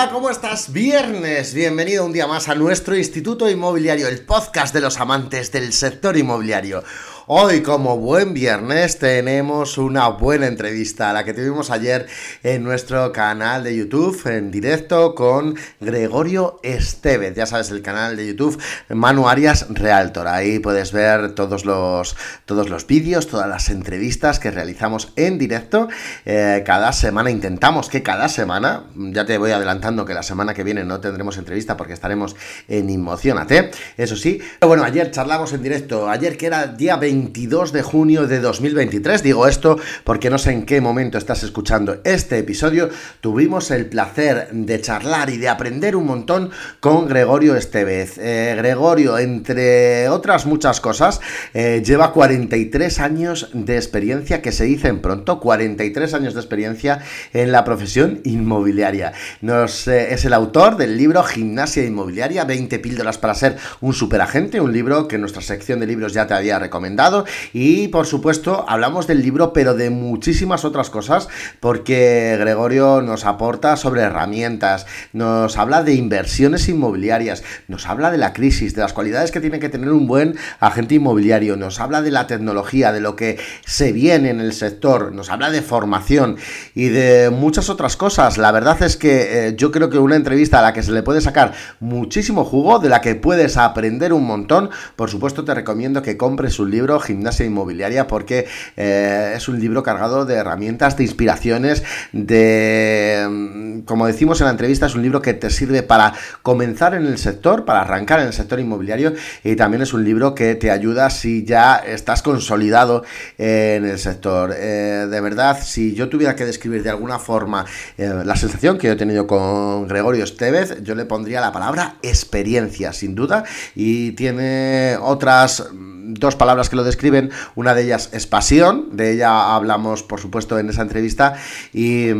Hola, ¿cómo estás? Viernes, bienvenido un día más a nuestro Instituto Inmobiliario, el podcast de los amantes del sector inmobiliario. Hoy, como buen viernes, tenemos una buena entrevista, la que tuvimos ayer en nuestro canal de YouTube, en directo con Gregorio Estevez. Ya sabes, el canal de YouTube Manu Arias Realtor. Ahí puedes ver todos los, todos los vídeos, todas las entrevistas que realizamos en directo. Eh, cada semana intentamos que cada semana, ya te voy adelantando que la semana que viene no tendremos entrevista porque estaremos en Inmocionate, eso sí. Pero bueno, ayer charlamos en directo, ayer que era día 20 22 de junio de 2023. Digo esto porque no sé en qué momento estás escuchando este episodio. Tuvimos el placer de charlar y de aprender un montón con Gregorio Estevez. Eh, Gregorio, entre otras muchas cosas, eh, lleva 43 años de experiencia, que se dicen pronto, 43 años de experiencia en la profesión inmobiliaria. Nos, eh, es el autor del libro Gimnasia Inmobiliaria, 20 píldoras para ser un superagente, un libro que nuestra sección de libros ya te había recomendado y por supuesto hablamos del libro, pero de muchísimas otras cosas, porque Gregorio nos aporta sobre herramientas, nos habla de inversiones inmobiliarias, nos habla de la crisis, de las cualidades que tiene que tener un buen agente inmobiliario, nos habla de la tecnología, de lo que se viene en el sector, nos habla de formación y de muchas otras cosas. La verdad es que eh, yo creo que una entrevista a la que se le puede sacar muchísimo jugo, de la que puedes aprender un montón, por supuesto te recomiendo que compres un libro Gimnasia Inmobiliaria, porque eh, es un libro cargado de herramientas, de inspiraciones, de, mm, como decimos en la entrevista, es un libro que te sirve para comenzar en el sector, para arrancar en el sector inmobiliario y también es un libro que te ayuda si ya estás consolidado en el sector. Eh, de verdad, si yo tuviera que describir de alguna forma eh, la sensación que he tenido con Gregorio Estevez, yo le pondría la palabra experiencia, sin duda, y tiene otras dos palabras que describen. Una de ellas es pasión, de ella hablamos, por supuesto, en esa entrevista. Y,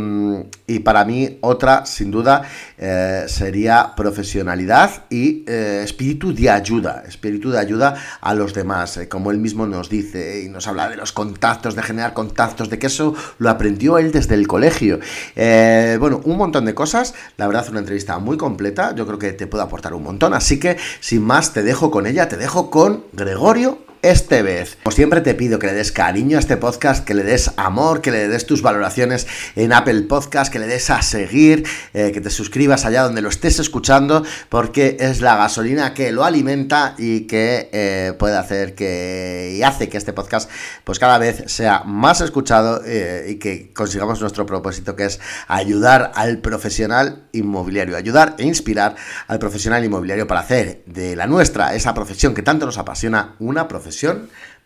para mí, otra, sin duda, eh, sería profesionalidad y eh, espíritu de ayuda. Espíritu de ayuda a los demás, eh, como él mismo nos dice y nos habla de los contactos, de generar contactos, de que eso lo aprendió él desde el colegio. bueno, un montón de cosas. La verdad, una entrevista muy completa. Yo creo que te puede aportar un montón. Así que, sin más, te dejo con ella, te dejo con Gregorio este vez. Como siempre te pido que le des cariño a este podcast, que le des amor, que le des tus valoraciones en Apple Podcast, que le des a seguir, eh, que te suscribas allá donde lo estés escuchando, porque es la gasolina que lo alimenta y que eh, puede hacer que hace que este podcast pues cada vez sea más escuchado eh, y que consigamos nuestro propósito que es ayudar al profesional inmobiliario, ayudar e inspirar al profesional inmobiliario para hacer de la nuestra, esa profesión que tanto nos apasiona, una profesión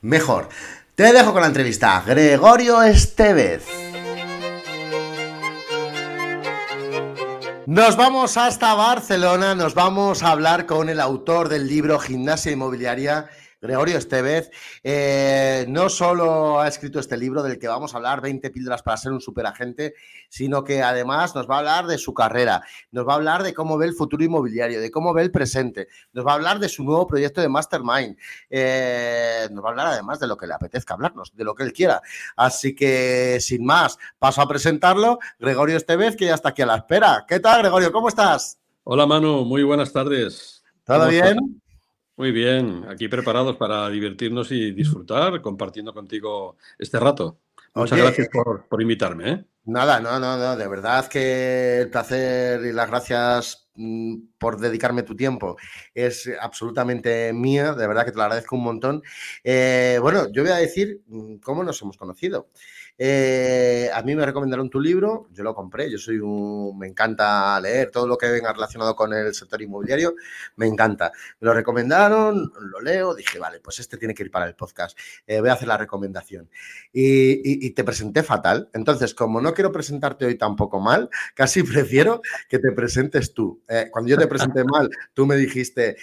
mejor. Te dejo con la entrevista. Gregorio Estevez. Nos vamos hasta Barcelona, nos vamos a hablar con el autor del libro Gimnasia Inmobiliaria Gregorio Estevez, eh, no solo ha escrito este libro del que vamos a hablar, 20 píldoras para ser un superagente, sino que además nos va a hablar de su carrera, nos va a hablar de cómo ve el futuro inmobiliario, de cómo ve el presente, nos va a hablar de su nuevo proyecto de Mastermind, eh, nos va a hablar además de lo que le apetezca hablarnos, de lo que él quiera. Así que, sin más, paso a presentarlo, Gregorio Estevez, que ya está aquí a la espera. ¿Qué tal, Gregorio? ¿Cómo estás? Hola, Manu, muy buenas tardes. ¿Todo bien? Muy bien, aquí preparados para divertirnos y disfrutar compartiendo contigo este rato. Muchas gracias por, invitarme. ¿eh? Nada, no, no, no, de verdad que el placer y las gracias mm, por dedicarme tu tiempo es absolutamente mío, de verdad que te lo agradezco un montón. Eh, bueno, yo voy a decir mm, cómo nos hemos conocido. Eh, a mí me recomendaron tu libro, yo lo compré, yo soy un, me encanta leer todo lo que venga relacionado con el sector inmobiliario, me encanta. Me lo recomendaron, lo leo, dije, vale, pues este tiene que ir para el podcast, eh, voy a hacer la recomendación. Y, te presenté fatal, entonces como no quiero presentarte hoy tampoco mal, casi prefiero que te presentes tú. Eh, cuando yo te presenté mal, tú me dijiste,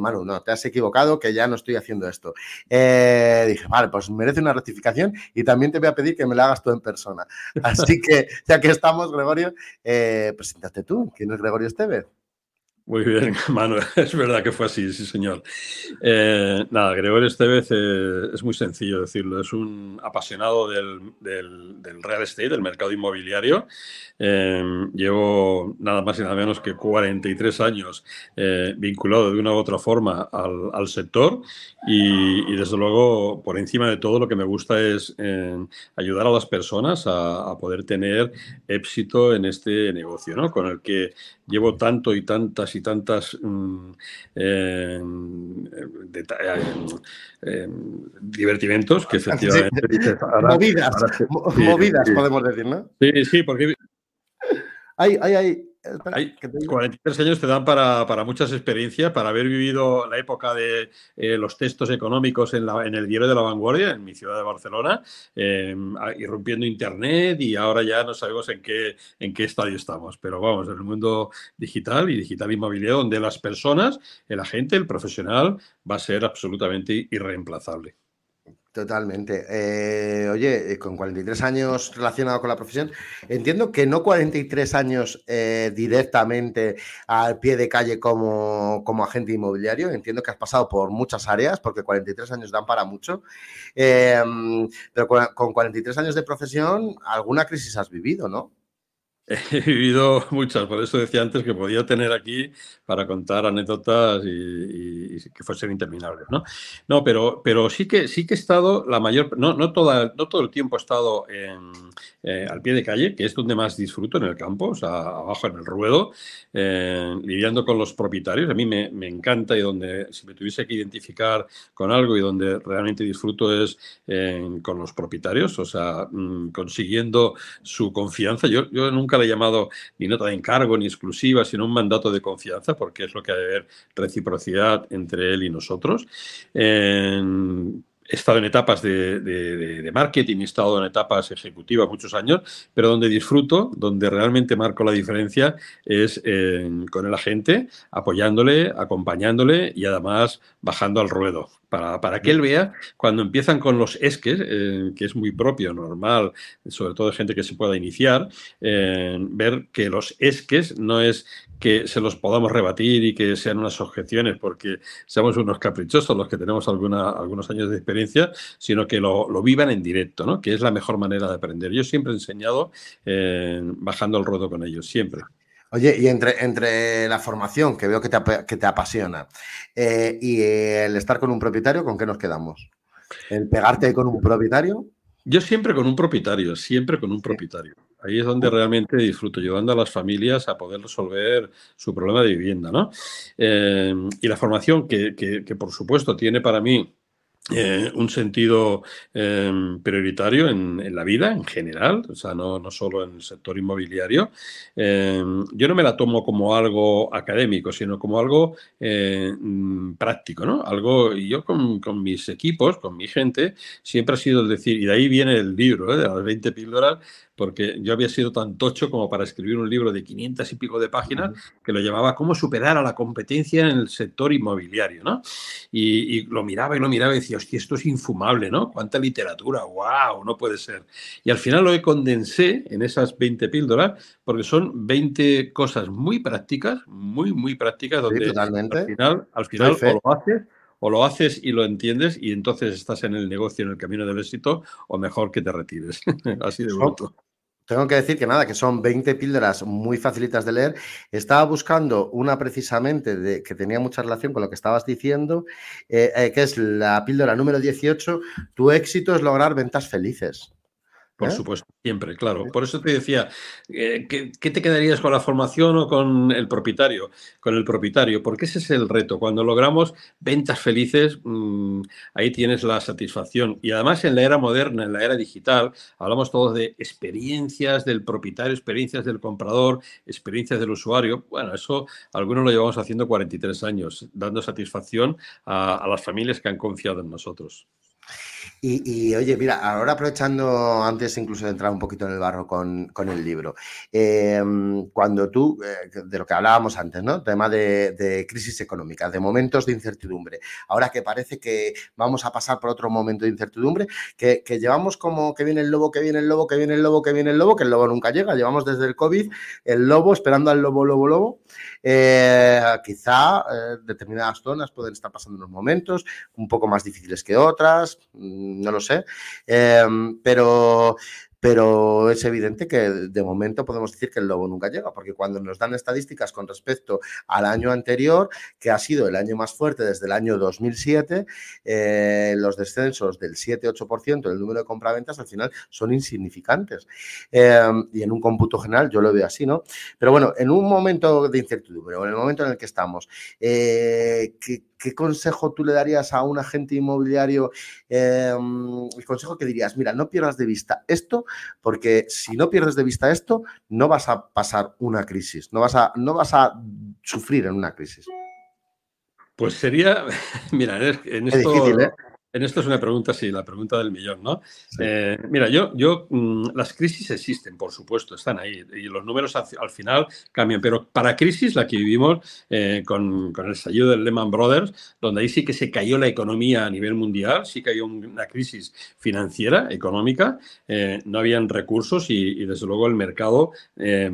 Manu, no, te has equivocado, que ya no estoy haciendo esto. dije, vale, pues merece una rectificación y también te voy a pedir que me la hagas tú en persona. Así que, ya que estamos, Gregorio, eh, preséntate tú. ¿Quién es Gregorio Estevez? Muy bien, Manuel. Es verdad que fue así, sí, señor. Eh, nada, Gregorio Estevez eh, es muy sencillo decirlo. Es un apasionado del, real estate, del mercado inmobiliario. Eh, llevo nada más y nada menos que 43 años vinculado de una u otra forma al, sector y, desde luego, por encima de todo, lo que me gusta es ayudar a las personas a, a, poder tener éxito en este negocio, ¿no? Con el que llevo tanto y tantas y tantas mm, eh, eh, divertimentos que efectivamente... movidas, movidas podemos decir, ¿no? Sí, sí, porque... Hay, hay, hay, hay 43 años te dan para, muchas experiencias, para haber vivido la época de eh, los textos económicos en, la, en, el diario de la vanguardia, en mi ciudad de Barcelona, em, irrumpiendo Internet y ahora ya no sabemos en qué, en qué estadio estamos. Pero vamos, en el mundo digital y digital inmobiliario, donde las personas, el agente, el profesional, va a ser absolutamente irreemplazable. Totalmente. Eh, oye, eh, con 43 años relacionado con la profesión, entiendo que no 43 años eh, directamente al pie de calle como, como, agente inmobiliario, entiendo que has pasado por muchas áreas, porque 43 años dan para mucho, pero con, con 43 años de profesión, alguna crisis has vivido, ¿no? He vivido muchas, por eso decía antes que podía tener aquí para contar anécdotas y, que fuesen interminables, ¿no? No, pero, pero sí que sí que he estado la mayor, no, no, toda, no todo el tiempo he estado eh, al pie de calle, que es donde más disfruto en el campo, o sea, abajo en el ruedo, eh, lidiando con los propietarios. A mí me, me, encanta y donde si me tuviese que identificar con algo y donde realmente disfruto es con los propietarios, o sea, mm, consiguiendo su confianza. Yo, yo nunca le he llamado ni nota de encargo ni exclusiva, sino un mandato de confianza, porque es lo que ha de haber reciprocidad entre él y nosotros. He estado en etapas de, marketing, he estado en etapas ejecutivas muchos años, pero donde disfruto, donde realmente marco la diferencia es con el agente, apoyándole, acompañándole y además bajando al ruedo. Para, para que él vea, cuando empiezan con los esques, eh, que es muy propio, normal, sobre todo de gente que se pueda iniciar, ver que los esques no es que se los podamos rebatir y que sean unas objeciones porque seamos unos caprichosos los que tenemos alguna, algunos años de experiencia, sino que lo, lo, vivan en directo, ¿no? que es la mejor manera de aprender. Yo siempre he enseñado eh, bajando el ruedo con ellos, siempre. Oye, y entre, entre la formación, que veo que te, que te apasiona, eh, y el estar con un propietario, ¿con qué nos quedamos? ¿El pegarte con un propietario? Yo siempre con un propietario, siempre con un propietario. Ahí es donde realmente disfruto, llevando a las familias a poder resolver su problema de vivienda, ¿no? Eh, y la formación que, que, por supuesto, tiene para mí eh, un sentido em, prioritario en, la vida en general, o sea, no, no solo en el sector inmobiliario. Em, yo no me la tomo como algo académico, sino como algo eh, mm, práctico, ¿no? Algo, yo con, con, mis equipos, con mi gente, siempre ha sido decir, y de ahí viene el libro, ¿eh? de las 20 píldoras, porque yo había sido tan tocho como para escribir un libro de 500 y pico de páginas que lo llamaba Cómo superar a la competencia en el sector inmobiliario, ¿no? Y, lo miraba y lo miraba y decía, hostia, esto es infumable, ¿no? Cuánta literatura, wow, no puede ser. Y al final lo condensé en esas 20 píldoras porque son 20 cosas muy prácticas, muy, muy prácticas, donde al final, al final o lo haces o lo haces y lo entiendes y entonces estás en el negocio, en el camino del éxito, o mejor que te retires. Así de bruto. Tengo que decir que nada, que son 20 píldoras muy facilitas de leer. Estaba buscando una precisamente de, que tenía mucha relación con lo que estabas diciendo, eh, eh, que es la píldora número 18. Tu éxito es lograr ventas felices. Por ¿Eh? supuesto, siempre, claro. Por eso te decía, eh, ¿qué, te quedarías con la formación o con el propietario? Con el propietario, porque ese es el reto. Cuando logramos ventas felices, mm, ahí tienes la satisfacción. Y además en la era moderna, en la era digital, hablamos todos de experiencias del propietario, experiencias del comprador, experiencias del usuario. Bueno, eso algunos lo llevamos haciendo 43 años, dando satisfacción a las familias que han confiado en nosotros. Y, oye, mira, ahora aprovechando, antes incluso de entrar un poquito en el barro con, el libro, em, cuando tú, eh, de lo que hablábamos antes, ¿no? Tema de, crisis económica, de momentos de incertidumbre, ahora que parece que vamos a pasar por otro momento de incertidumbre, que, llevamos como que viene el lobo, que viene el lobo, que viene el lobo, que viene el lobo, que el lobo nunca llega, llevamos desde el COVID el lobo esperando al lobo, lobo, lobo. Eh, quizá eh, determinadas zonas pueden estar pasando unos momentos un poco más difíciles que otras no lo sé, em, pero pero es evidente que de momento podemos decir que el lobo nunca llega, porque cuando nos dan estadísticas con respecto al año anterior, que ha sido el año más fuerte desde el año 2007, eh, los descensos del 7-8% del número de compraventas al final son insignificantes. Em, y en un cómputo general yo lo veo así, ¿no? Pero bueno, en un momento de incertidumbre o en el momento en el que estamos, eh, ¿qué, consejo tú le darías a un agente inmobiliario? Em, el consejo que dirías, mira, no pierdas de vista esto porque si no pierdes de vista esto, no vas a pasar una crisis, no vas a, no vas a sufrir en una crisis. Pues sería, mira, en esto, difícil, ¿eh? En esto es una pregunta, sí, la pregunta del millón, ¿no? Eh, mira, yo, yo, mm, las crisis existen, por supuesto, están ahí y los números al, final cambian, pero para crisis, la que vivimos eh, con, el estallido del Lehman Brothers, donde ahí sí que se cayó la economía a nivel mundial, sí que hay una crisis financiera, económica, eh, no habían recursos y, y, desde luego el mercado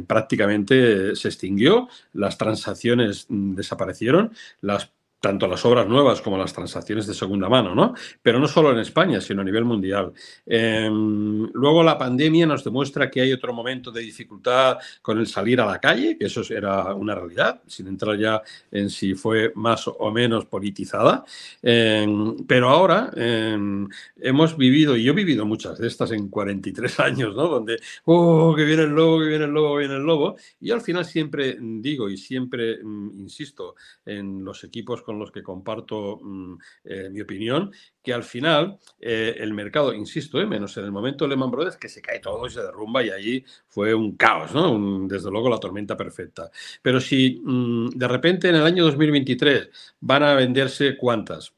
prácticamente se extinguió, las transacciones mm, desaparecieron, las tanto las obras nuevas como las transacciones de segunda mano, ¿no? Pero no solo en España, sino a nivel mundial. Em, luego la pandemia nos demuestra que hay otro momento de dificultad con el salir a la calle, que eso era una realidad, sin entrar ya en si fue más o menos politizada. Em, pero ahora em, hemos vivido, y yo he vivido muchas de estas en 43 años, ¿no? Donde, oh, que viene el lobo, que viene el lobo, que viene el lobo. Y al final siempre digo y siempre mm, insisto en los equipos con los que comparto mm, eh, mi opinión, que al final eh, el mercado, insisto, eh, menos en el momento de Lehman Brothers, que se cae todo y se derrumba y allí fue un caos, ¿no? desde luego la tormenta perfecta. Pero si mm, de repente en el año 2023 van a venderse cuántas,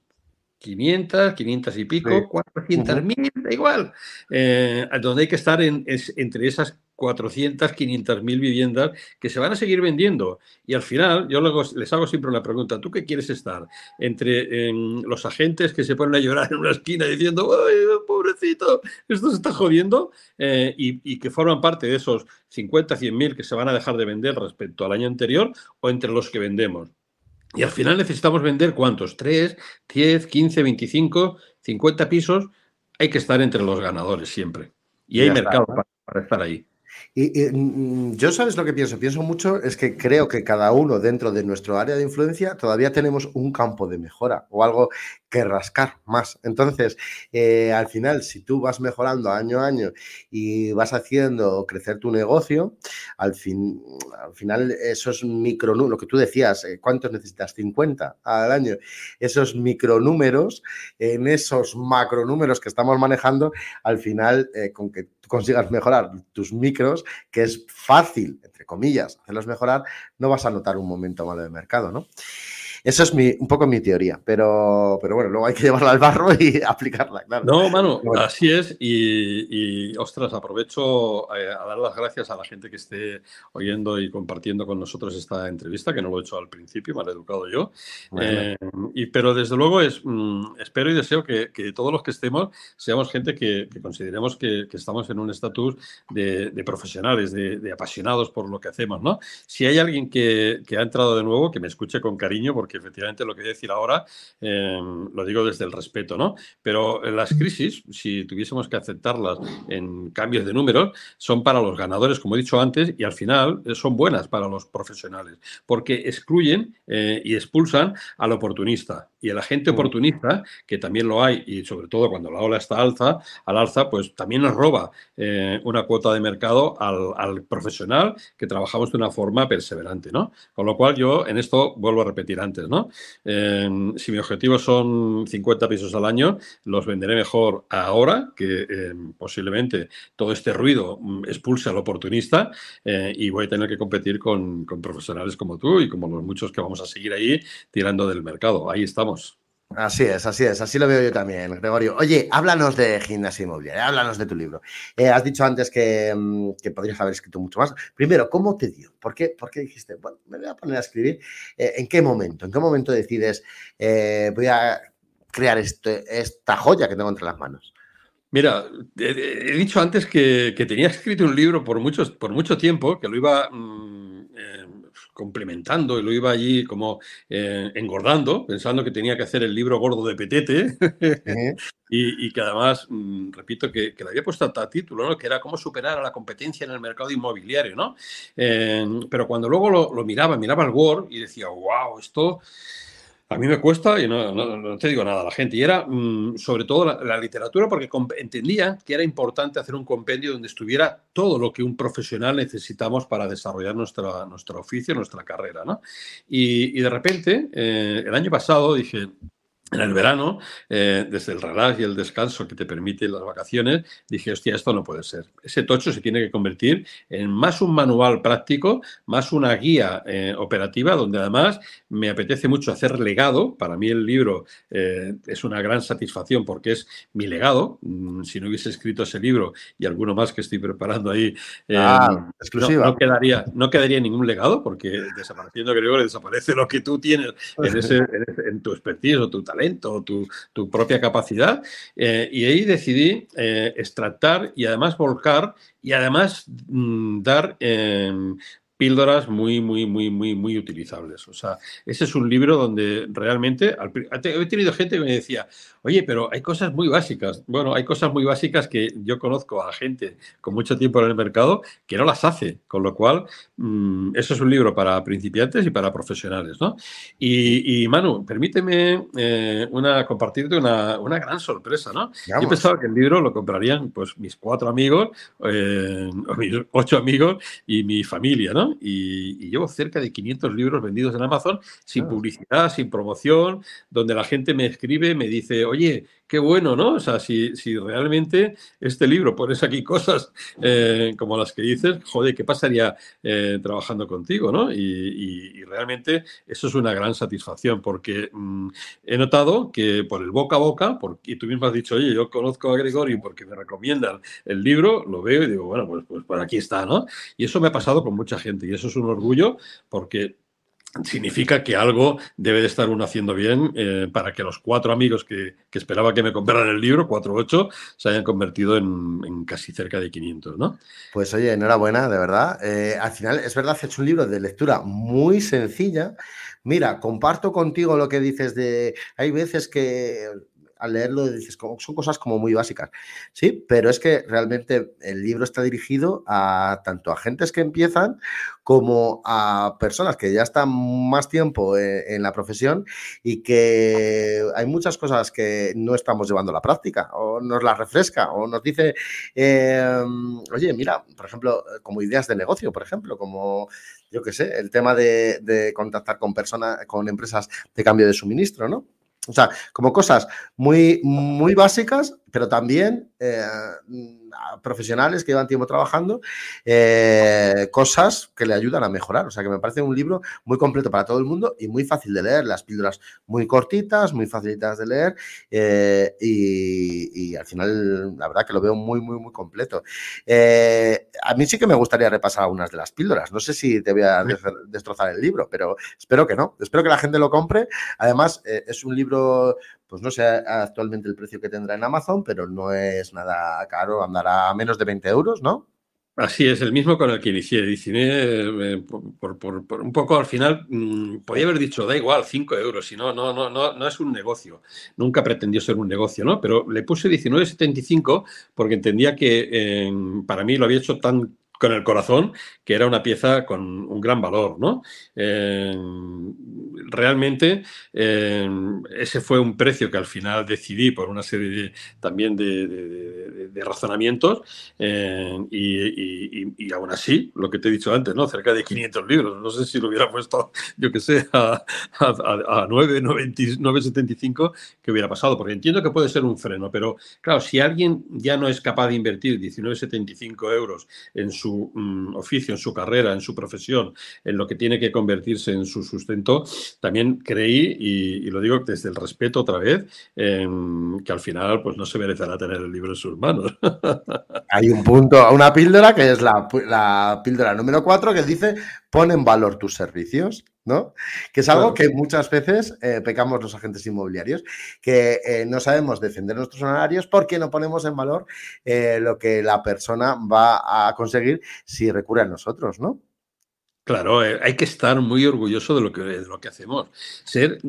500, 500 y pico, 400 mil, da igual. donde hay que estar en, entre esas 400, 500 mil viviendas que se van a seguir vendiendo. Y al final, yo les hago siempre una pregunta, ¿tú qué quieres estar? Entre los agentes que se ponen a llorar en una esquina diciendo, ¡ay, pobrecito, esto se está jodiendo! Eh, y, que forman parte de esos 50, 100 mil que se van a dejar de vender respecto al año anterior, o entre los que vendemos. Y al final necesitamos vender cuántos? ¿3, 10, 15, 25, 50 pisos? Hay que estar entre los ganadores siempre. Y hay mercado para estar ahí. Y, mm, yo sabes lo que pienso, pienso mucho, es que creo que cada uno dentro de nuestro área de influencia todavía tenemos un campo de mejora o algo rascar más. Entonces, eh, al final, si tú vas mejorando año a año y vas haciendo crecer tu negocio, al, fin, al final esos micro, lo que tú decías, eh, ¿cuántos necesitas? 50 al año. Esos micronúmeros, en esos macronúmeros que estamos manejando, al final, eh, con que consigas mejorar tus micros, que es fácil, entre comillas, hacerlos mejorar, no vas a notar un momento malo de mercado, ¿no? Eso es mi, un poco mi teoría, pero, pero bueno, luego hay que llevarla al barro y aplicarla, claro. No, mano, así es. Y, ostras, aprovecho eh, a, dar las gracias a la gente que esté oyendo y compartiendo con nosotros esta entrevista, que no lo he hecho al principio, he educado yo. Eh, y, pero desde luego es, mm, espero y deseo que, todos los que estemos seamos gente que, consideremos que, estamos en un estatus de, profesionales, de, apasionados por lo que hacemos, ¿no? Si hay alguien que, que ha entrado de nuevo, que me escuche con cariño, porque efectivamente lo que voy a decir ahora em, lo digo desde el respeto, ¿no? Pero las crisis, si tuviésemos que aceptarlas en cambios de números, son para los ganadores, como he dicho antes, y al final eh, son buenas para los profesionales, porque excluyen eh, y expulsan al oportunista. Y el agente mm. oportunista, que también lo hay, y sobre todo cuando la ola está alza, al alza, pues también nos roba eh, una cuota de mercado al, al, profesional que trabajamos de una forma perseverante, ¿no? Con lo cual yo en esto vuelvo a repetir antes, Em, si mi objetivo son 50 pisos al año, los venderé mejor ahora, que em, posiblemente todo este ruido mm, expulse al oportunista eh, y voy a tener que competir con, con profesionales como tú y como los muchos que vamos a seguir ahí tirando del mercado. Ahí estamos. Así es, así es, así lo veo yo también, Gregorio. Oye, háblanos de gimnasia inmobiliaria, háblanos de tu libro. Eh, has dicho antes que, mm, que, podrías haber escrito mucho más. Primero, ¿cómo te dio? ¿Por qué, por qué dijiste, bueno, me voy a poner a escribir? Eh, ¿En qué momento? ¿En qué momento decides, eh, voy a crear este, esta joya que tengo entre las manos? Mira, he, dicho antes que, que, tenía escrito un libro por, muchos, por mucho tiempo, que lo iba... Mmm, complementando y lo iba allí como eh, engordando, pensando que tenía que hacer el libro gordo de Petete y, que además, mm, repito, que, le había puesto a título, ¿no? que era cómo superar a la competencia en el mercado inmobiliario. ¿no? Eh, pero cuando luego lo, lo, miraba, miraba el Word y decía, wow, esto a mí me cuesta y no, te digo nada a la gente. Y era mm, sobre todo la, literatura porque entendía que era importante hacer un compendio donde estuviera todo lo que un profesional necesitamos para desarrollar nuestra, nuestro oficio, nuestra carrera. ¿no? Y, de repente, eh, el año pasado dije, en el verano, eh, desde el relax y el descanso que te permiten las vacaciones, dije, hostia, esto no puede ser. Ese tocho se tiene que convertir en más un manual práctico, más una guía eh, operativa, donde además me apetece mucho hacer legado. Para mí el libro eh, es una gran satisfacción porque es mi legado. Mm, si no hubiese escrito ese libro y alguno más que estoy preparando ahí, ah, exclusiva. No, quedaría, no quedaría ningún legado porque desapareciendo Gregorio desaparece lo que tú tienes en, ese, en, tu expertise o tu talento talento, tu, tu propia capacidad. Eh, y ahí decidí eh, extractar y además volcar y además mm, dar em, píldoras muy, muy, muy, muy, muy utilizables. O sea, ese es un libro donde realmente he tenido gente que me decía, oye, pero hay cosas muy básicas. Bueno, hay cosas muy básicas que yo conozco a gente con mucho tiempo en el mercado que no las hace, con lo cual mm, eso es un libro para principiantes y para profesionales, ¿no? Y, Manu, permíteme eh, una, compartirte una, una, gran sorpresa, ¿no? Yo pensaba que el libro lo comprarían pues mis cuatro amigos, eh, o mis ocho amigos y mi familia, ¿no? Y, llevo cerca de 500 libros vendidos en Amazon sin ah. publicidad, sin promoción, donde la gente me escribe, me dice, oye, qué bueno, ¿no? O sea, si, si realmente este libro pones aquí cosas eh, como las que dices, joder, ¿qué pasaría eh, trabajando contigo, ¿no? Y, realmente eso es una gran satisfacción porque mm, he notado que por el boca a boca, porque, y tú mismo has dicho, oye, yo conozco a Gregorio porque me recomiendan el libro, lo veo y digo, bueno, pues, pues por aquí está, ¿no? Y eso me ha pasado con mucha gente y eso es un orgullo porque significa que algo debe de estar uno haciendo bien eh, para que los cuatro amigos que, esperaba que me compraran el libro, cuatro ocho, se hayan convertido en, casi cerca de 500, ¿no? Pues oye, enhorabuena, de verdad. Eh, al final, es verdad, has hecho un libro de lectura muy sencilla. Mira, comparto contigo lo que dices de... Hay veces que al leerlo dices, son cosas como muy básicas. Sí, pero es que realmente el libro está dirigido a tanto a gentes que empiezan como a personas que ya están más tiempo e, en, la profesión y que hay muchas cosas que no estamos llevando a la práctica o nos las refresca o nos dice, em, oye, mira, por ejemplo, como ideas de negocio, por ejemplo, como yo qué sé, el tema de, de contactar con personas, con empresas de cambio de suministro, ¿no? O sea, como cosas muy, muy básicas, pero también eh, profesionales que llevan tiempo trabajando, eh, cosas que le ayudan a mejorar. O sea, que me parece un libro muy completo para todo el mundo y muy fácil de leer. Las píldoras muy cortitas, muy facilitas de leer eh, y, al final, la verdad que lo veo muy, muy, muy completo. Eh, a mí sí que me gustaría repasar algunas de las píldoras. No sé si te voy a destrozar el libro, pero espero que no. Espero que la gente lo compre. Además, es un libro pues no sé actualmente el precio que tendrá en Amazon, pero no es nada caro, andará a menos de 20 euros, ¿no? Así es, el mismo con el que inicié. 19, eh, por, un poco al final, mm, podía haber dicho, da igual, 5 euros, si no, no, no, no, no es un negocio. Nunca pretendió ser un negocio, ¿no? Pero le puse 19,75 porque entendía que eh, para mí lo había hecho tan con el corazón, que era una pieza con un gran valor, ¿no? Eh, realmente eh, ese fue un precio que al final decidí por una serie también de, razonamientos eh, y, aún así, lo que te he dicho antes, ¿no? Cerca de 500 libros, no sé si lo hubiera puesto, yo que sé, a, a, 9,75 que hubiera pasado, porque entiendo que puede ser un freno, pero claro, si alguien ya no es capaz de invertir 19,75 euros en su su mm, oficio, en su carrera, en su profesión, en lo que tiene que convertirse en su sustento, también creí, y, lo digo desde el respeto otra vez, em, que al final pues no se merecerá tener el libro en sus manos. Hay un punto, una píldora que es la, píldora número 4 que dice pon en valor tus servicios ¿no? Que es algo que muchas veces eh, pecamos los agentes inmobiliarios, que eh, no sabemos defender nuestros honorarios porque no ponemos en valor eh, lo que la persona va a conseguir si recurre a nosotros, ¿no? Claro, eh, hay que estar muy orgulloso de lo que, de lo que hacemos. Ser,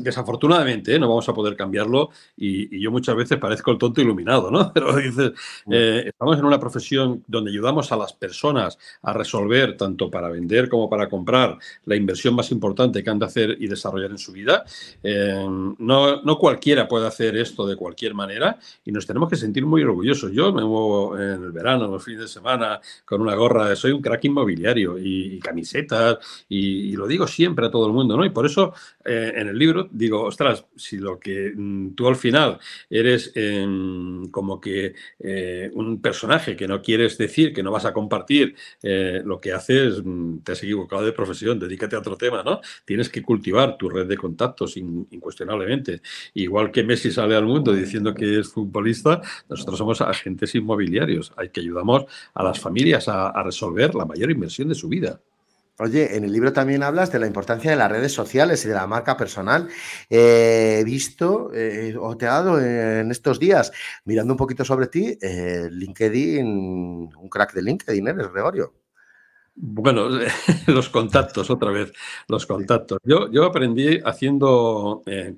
desafortunadamente, ¿eh? no vamos a poder cambiarlo y, yo muchas veces parezco el tonto iluminado, ¿no? Pero dices, eh, estamos en una profesión donde ayudamos a las personas a resolver, tanto para vender como para comprar, la inversión más importante que han de hacer y desarrollar en su vida. no, no cualquiera puede hacer esto de cualquier manera y nos tenemos que sentir muy orgullosos. Yo me muevo en el verano, los fines de semana, con una gorra soy un crack inmobiliario y camisetas y, lo digo siempre a todo el mundo, ¿no? Y por eso eh, en el libro digo, ostras, si lo que mm, tú al final eres em, como que eh, un personaje que no quieres decir, que no vas a compartir eh, lo que haces, mm, te has equivocado de profesión, dedícate a otro tema, ¿no? Tienes que cultivar tu red de contactos incuestionablemente. Igual que Messi sale al mundo diciendo que es futbolista, nosotros somos agentes inmobiliarios, hay que ayudamos a las familias a resolver la mayor inversión de su vida. Oye, en el libro también hablas de la importancia de las redes sociales y de la marca personal. Eh, he visto eh, o te he dado en estos días, mirando un poquito sobre ti, eh, LinkedIn, un crack de LinkedIn, ¿eres Gregorio? Bueno, los contactos, otra vez, los contactos. Yo, yo aprendí haciendo eh,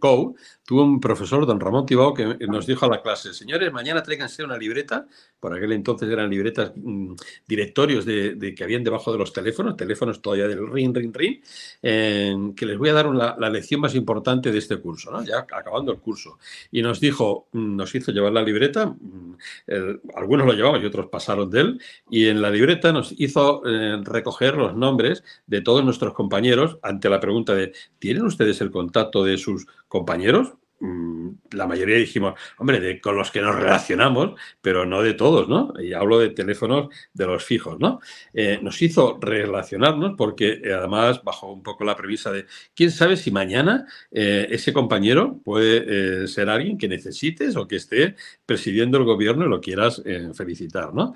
Tuve un profesor, don Ramón Tibao, que nos dijo a la clase, señores, mañana tráiganse una libreta, por aquel entonces eran libretas, mm, directorios de, que habían debajo de los teléfonos, teléfonos todavía del ring, ring, ring, que les voy a dar la lección más importante de este curso, ¿no? ya acabando el curso. Y nos dijo, mm, nos hizo llevar la libreta, mm, algunos lo llevamos y otros pasaron de él, y en la libreta nos hizo eh, recoger los nombres de todos nuestros compañeros ante la pregunta de, ¿tienen ustedes el contacto de sus compañeros? Mm, la mayoría dijimos, hombre, de, con los que nos relacionamos, pero no de todos, ¿no? Y hablo de teléfonos de los fijos, ¿no? Eh, nos hizo relacionarnos porque eh, además bajo un poco la premisa de, ¿quién sabe si mañana eh, ese compañero puede ser alguien que necesites o que esté presidiendo el gobierno y lo quieras felicitar, ¿no?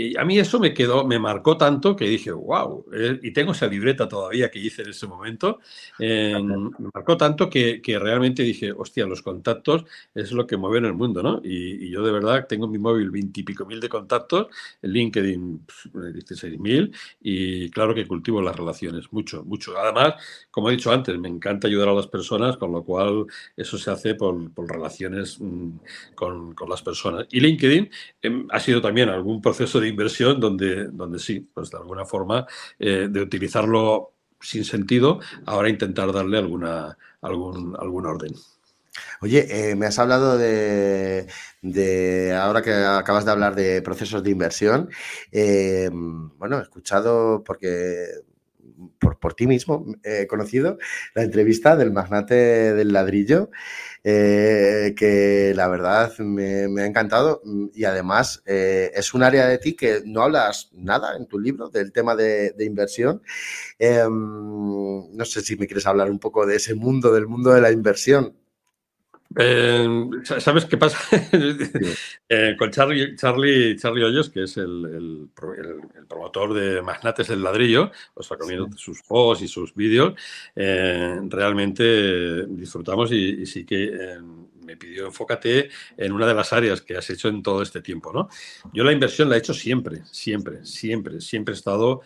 Y a mí eso me quedó, me marcó tanto que dije, wow, eh", y tengo esa libreta todavía que hice en ese momento, eh, me marcó tanto que, que, realmente dije, hostia, los contactos es lo que mueve en el mundo, ¿no? Y, yo de verdad tengo en mi móvil veintipico mil de contactos, en LinkedIn 16 mil, y claro que cultivo las relaciones, mucho, mucho. Además, como he dicho antes, me encanta ayudar a las personas, con lo cual eso se hace por, por relaciones mm, con, con, las personas. Y LinkedIn em, ha sido también algún proceso de inversión donde, donde sí, pues de alguna forma, eh, de utilizarlo sin sentido, ahora intentar darle alguna, algún, algún orden. Oye, eh, me has hablado de, ahora que acabas de hablar de procesos de inversión, eh, bueno, he escuchado, porque por, por ti mismo he conocido la entrevista del magnate del ladrillo eh, que la verdad me, ha encantado y además eh, es un área de ti que no hablas nada en tu libro del tema de, inversión. Em, no sé si me quieres hablar un poco de ese mundo, del mundo de la inversión. Eh, ¿Sabes qué pasa? con Charlie, Charlie, Charlie Hoyos, que es el, promotor de Magnates del Ladrillo, os recomiendo sus posts y sus vídeos. realmente disfrutamos y, sí que me pidió enfócate en una de las áreas que has hecho en todo este tiempo, ¿no? Yo la inversión la he hecho siempre, siempre, siempre, siempre he estado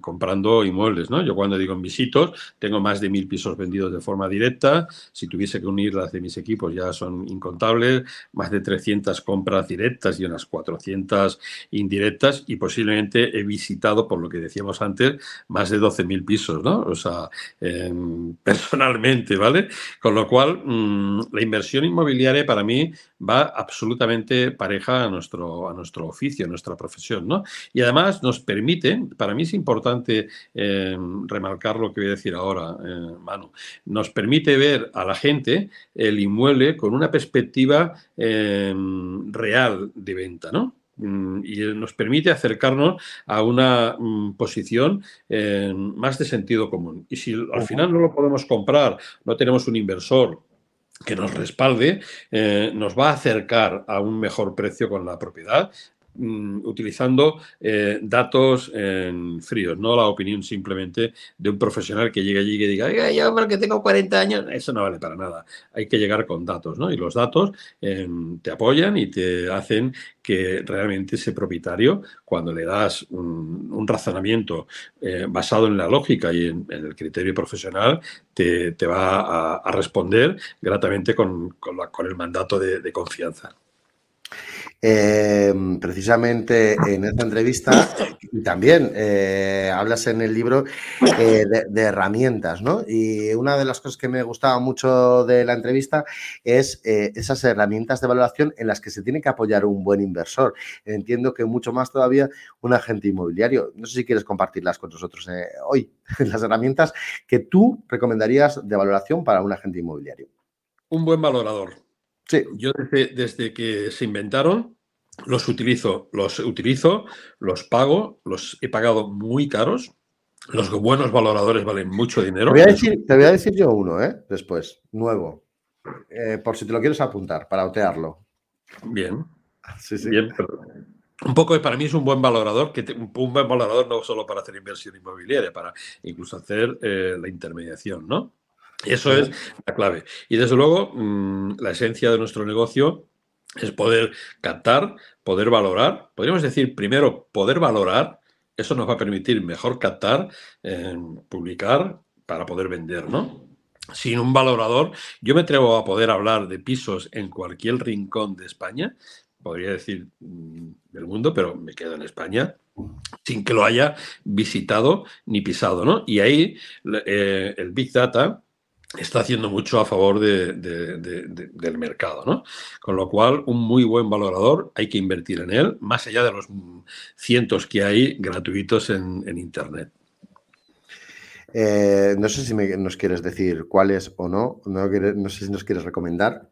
comprando inmuebles, ¿no? Yo cuando digo en visitos, tengo más de mil pisos vendidos de forma directa, si tuviese que unir las de mis equipos ya son incontables, más de 300 compras directas y unas 400 indirectas y posiblemente he visitado, por lo que decíamos antes, más de 12.000 pisos, ¿no? O sea, personalmente, ¿vale? Con lo cual, mm, la inversión inmobiliaria para mí va absolutamente pareja a nuestro, a nuestro oficio, a nuestra profesión, ¿no? Y además nos permite, para mí es importante eh, remarcar lo que voy a decir ahora, eh, Manu, nos permite ver a la gente el inmueble con una perspectiva eh, real de venta, ¿no? mm, y nos permite acercarnos a una mm, posición eh, más de sentido común. Y si al final no lo podemos comprar, no tenemos un inversor que nos respalde, eh, nos va a acercar a un mejor precio con la propiedad Mm, utilizando eh, datos en fríos, no la opinión simplemente de un profesional que llegue allí y diga, yo porque tengo 40 años, eso no vale para nada. Hay que llegar con datos, ¿no? Y los datos em, te apoyan y te hacen que realmente ese propietario, cuando le das un, razonamiento eh, basado en la lógica y en, el criterio profesional, te, va a, responder gratamente con, el mandato de confianza. Eh, precisamente en esta entrevista también eh, hablas en el libro eh, de, herramientas, ¿no? Y una de las cosas que me gustaba mucho de la entrevista es esas herramientas de valoración en las que se tiene que apoyar un buen inversor. Entiendo que mucho más todavía un agente inmobiliario. No sé si quieres compartirlas con nosotros hoy, las herramientas que tú recomendarías de valoración para un agente inmobiliario. Un buen valorador. Sí. Yo desde, que se inventaron los utilizo, los utilizo, los pago, los he pagado muy caros. Los buenos valoradores valen mucho dinero. Te voy a decir, yo uno, ¿eh? Después, nuevo. Eh, por si te lo quieres apuntar, para otearlo. Bien. Sí, sí. Bien, un poco para mí es un buen valorador, que un buen valorador no solo para hacer inversión inmobiliaria, para incluso hacer eh, la intermediación, ¿no? Eso es la clave. Y desde luego, mm, la esencia de nuestro negocio es poder captar, poder valorar. Podríamos decir, primero, poder valorar. Eso nos va a permitir mejor captar, publicar para poder vender, ¿no? Sin un valorador, yo me atrevo a poder hablar de pisos en cualquier rincón de España, podría decir mm, del mundo, pero me quedo en España, sin que lo haya visitado ni pisado, ¿no? Y ahí eh, el Big Data está haciendo mucho a favor del mercado, ¿no? Con lo cual, un muy buen valorador, hay que invertir en él, más allá de los cientos que hay gratuitos en, Internet. Eh, no sé si nos quieres decir cuáles o no, no sé si nos quieres recomendar.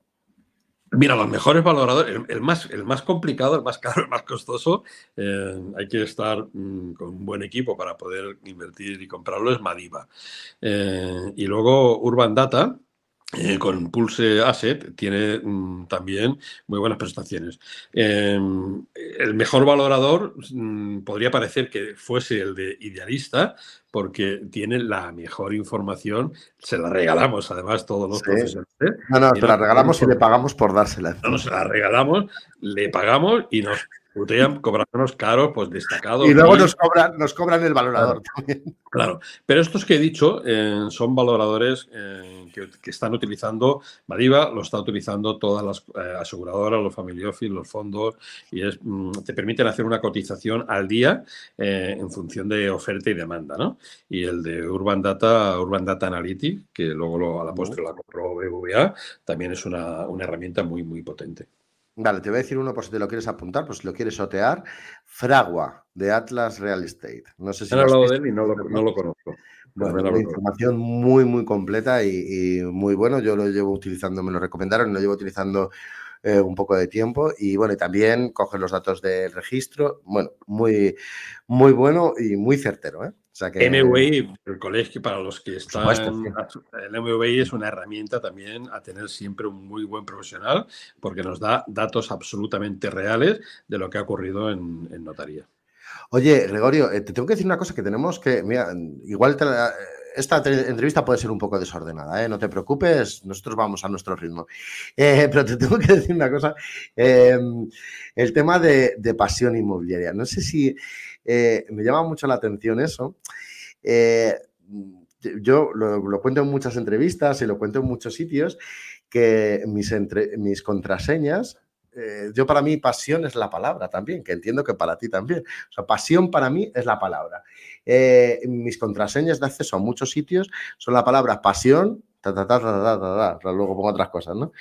Mira, los mejores valoradores, el, más, el más complicado, el más caro, el más costoso, eh, hay que estar mm, con un buen equipo para poder invertir y comprarlo, es Madiba. Eh, y luego Urban Data, eh, con Pulse Asset tiene mm, también muy buenas prestaciones. Em, el mejor valorador mm, podría parecer que fuese el de Idealista, porque tiene la mejor información. Se la regalamos, además, todos los profesionales. No, no, te la regalamos y le pagamos por dársela. No, no, se la regalamos, le pagamos y nos Putean cobrándonos caros, pues destacados. Y luego nos cobran, nos cobran el valorador también. Claro, pero estos que he dicho eh, son valoradores eh, que, están utilizando, Madiva lo está utilizando todas las eh, aseguradoras, los family office, los fondos, y es, mm, te permiten hacer una cotización al día en función de oferta y demanda, ¿no? Y el de Urban Data, Urban Data Analytics, que luego lo, a la postre la compró BBVA, también es una, una herramienta muy, muy potente. Vale, te voy a decir uno por si te lo quieres apuntar, pues si lo quieres otear. Fragua, de Atlas Real Estate. No sé si... He hablado de él y no lo, conozco. Bueno, una información muy, muy completa y, muy bueno. Yo lo llevo utilizando, me lo recomendaron, lo llevo utilizando eh, un poco de tiempo y bueno, y también coge los datos del registro. Bueno, muy, muy bueno y muy certero. ¿eh? MWI, el colegio, para los que están. El MWI es una herramienta también a tener siempre un muy buen profesional porque nos da datos absolutamente reales de lo que ha ocurrido en, notaría. Oye, Gregorio, eh, te tengo que decir una cosa que tenemos que. Mira, igual esta entrevista puede ser un poco desordenada, ¿eh? no te preocupes, nosotros vamos a nuestro ritmo. Eh, pero te tengo que decir una cosa, el tema de, de, pasión inmobiliaria. No sé si eh, me llama mucho la atención eso. Eh, yo lo, cuento en muchas entrevistas y lo cuento en muchos sitios, que mis, mis contraseñas, eh, yo para mí pasión es la palabra también, que entiendo que para ti también. O sea, pasión para mí es la palabra. mis contraseñas de acceso a muchos sitios son la palabra pasión, ta, ta, ta, luego pongo otras cosas, ¿no?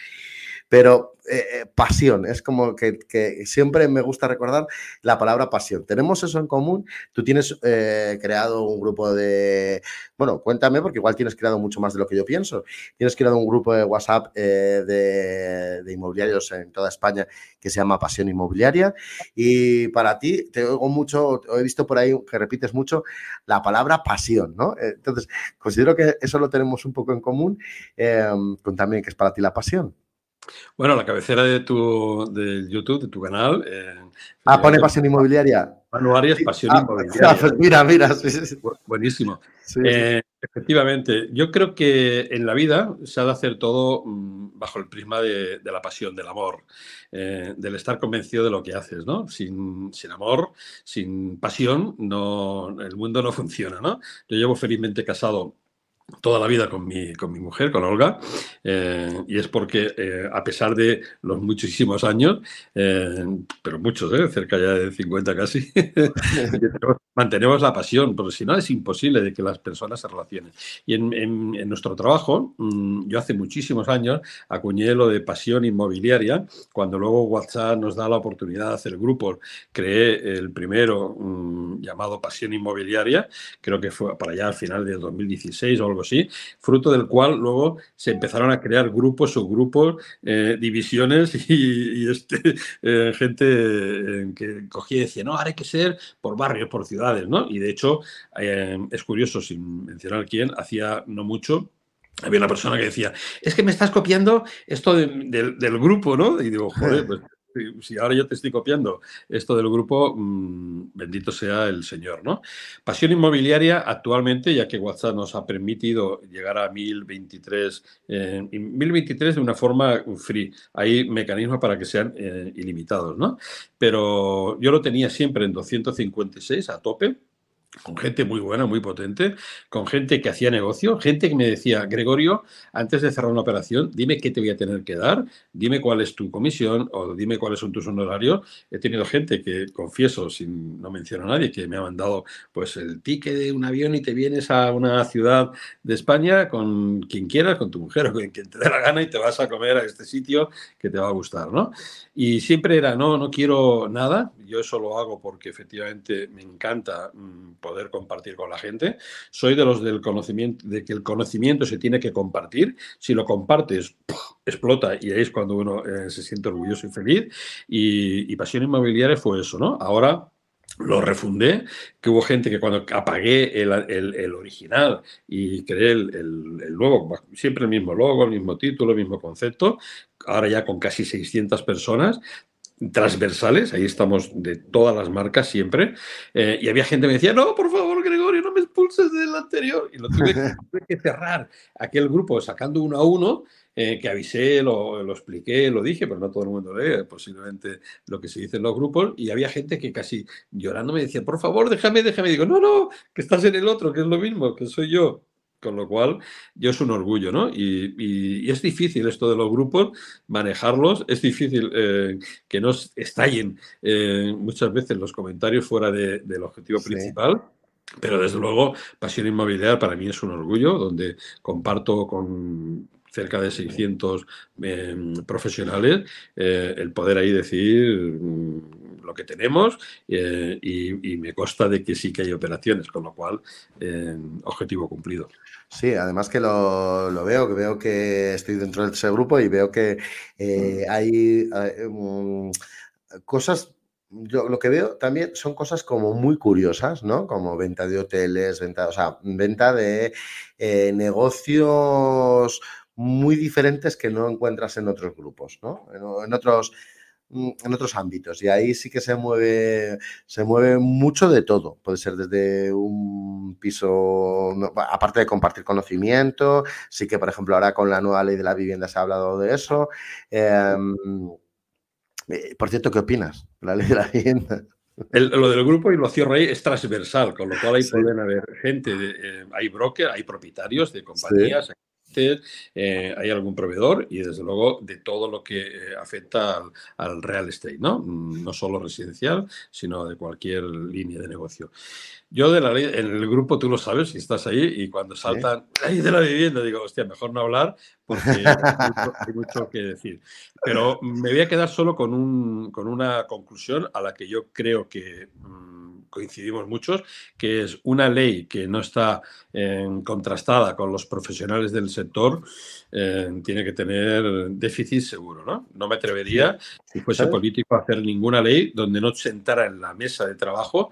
Pero eh, eh, pasión, es como que, siempre me gusta recordar la palabra pasión. Tenemos eso en común. Tú tienes eh, creado un grupo de, bueno, cuéntame porque igual tienes creado mucho más de lo que yo pienso. Tienes creado un grupo de WhatsApp de, inmobiliarios en toda España que se llama Pasión Inmobiliaria y para ti te oigo mucho, he visto por ahí que repites mucho la palabra pasión, ¿no? Entonces, considero que eso lo tenemos un poco en común con también que es para ti la pasión. Bueno, la cabecera de tu de YouTube, de tu canal. Eh, ah, pone Pasión Inmobiliaria. Arias, Pasión ah, Inmobiliaria. Mira, mira. Buenísimo. Eh, efectivamente, yo creo que en la vida se ha de hacer todo mm, bajo el prisma de, la pasión, del amor, eh, del estar convencido de lo que haces, ¿no? Sin, sin, amor, sin pasión, no, el mundo no funciona, ¿no? Yo llevo felizmente casado toda la vida con mi, con mi mujer, con Olga, eh, y es porque eh, a pesar de los muchísimos años, eh, pero muchos, cerca ya de 50 casi, mantenemos la pasión, porque si no es imposible de que las personas se relacionen. Y en, en, nuestro trabajo, mm, yo hace muchísimos años acuñé lo de pasión inmobiliaria, cuando luego WhatsApp nos da la oportunidad de hacer grupos, creé el primero mm, llamado Pasión Inmobiliaria, creo que fue para allá al final de 2016 o algo así, fruto del cual luego se empezaron a crear grupos, subgrupos, eh, divisiones y, este, eh, gente eh, que cogía y decía, no, ahora hay que ser por barrios, por ciudades, ¿no? Y de hecho, es curioso, sin mencionar quién, hacía no mucho, había una persona que decía, es que me estás copiando esto del grupo, ¿no? Y digo, joder, pues si ahora yo te estoy copiando esto del grupo, mm, bendito sea el Señor, ¿no? Pasión inmobiliaria actualmente, ya que WhatsApp nos ha permitido llegar a 1023, 1023 eh, de una forma free. Hay mecanismos para que sean eh, ilimitados, ¿no? Pero yo lo tenía siempre en 256 a tope con gente muy buena, muy potente, con gente que hacía negocio, gente que me decía, Gregorio, antes de cerrar una operación, dime qué te voy a tener que dar, dime cuál es tu comisión o dime cuáles son tus honorarios. He tenido gente que, confieso, sin no menciono a nadie, que me ha mandado pues el ticket de un avión y te vienes a una ciudad de España con quien quieras, con tu mujer o con quien te dé la gana y te vas a comer a este sitio que te va a gustar, ¿no? Y siempre era, no, no quiero nada, yo eso lo hago porque efectivamente me encanta mm, poder compartir con la gente. Soy de los del conocimiento, de que el conocimiento se tiene que compartir. Si lo compartes, explota y es cuando uno eh, se siente orgulloso y feliz. Y, y Pasión Inmobiliaria fue eso, ¿no? Ahora lo refundé, que hubo gente que cuando apagué el, el, original y creé el, el, nuevo, siempre el mismo logo, el mismo título, el mismo concepto, ahora ya con casi 600 personas, transversales, ahí estamos de todas las marcas siempre, eh, y había gente que me decía, no, por favor, Gregorio, no me expulses del anterior, y lo tuve, que cerrar aquel grupo sacando uno a uno, eh, que avisé, lo, lo, expliqué, lo dije, pero no todo el mundo lee posiblemente lo que se dice en los grupos, y había gente que casi llorando me decía, por favor, déjame, déjame, y digo, no, no, que estás en el otro, que es lo mismo, que soy yo. Con lo cual, yo es un orgullo, ¿no? Y, es difícil esto de los grupos, manejarlos, es difícil eh, que no estallen eh, muchas veces los comentarios fuera del objetivo principal. Pero desde luego, Pasión Inmobiliaria para mí es un orgullo, donde comparto con cerca de 600 em, profesionales, eh, el poder ahí decir mm, lo que tenemos eh, y, me consta de que sí que hay operaciones, con lo cual, objetivo cumplido. Sí, además que lo, veo, que veo que estoy dentro de ese grupo y veo que eh, hay mm, cosas yo lo que veo también son cosas como muy curiosas, ¿no? Como venta de hoteles, venta, o sea, venta de negocios muy diferentes que no encuentras en otros grupos, ¿no? En, otros en otros ámbitos y ahí sí que se mueve se mueve mucho de todo. Puede ser desde un piso aparte de compartir conocimiento sí que por ejemplo ahora con la nueva ley de la vivienda se ha hablado de eso. Em, eh, por cierto qué opinas la ley de la vivienda lo del grupo y lo cierro ahí es transversal, con lo cual ahí pueden haber gente, eh, hay brokers, hay propietarios de compañías, eh, hay algún proveedor y desde luego de todo lo que eh, afecta al, real estate, ¿no? Mm, no solo residencial, sino de cualquier línea de negocio. Yo de la ley, en el grupo tú lo sabes, si estás ahí, y cuando saltan ley de la vivienda, digo, hostia, mejor no hablar porque hay mucho, que decir. Pero me voy a quedar solo con, un, con una conclusión a la que yo creo que mm, coincidimos muchos, que es una ley que no está eh, contrastada con los profesionales del sector, eh, tiene que tener déficit seguro, ¿no? No me atrevería, si fuese político, a hacer ninguna ley donde no sentara en la mesa de trabajo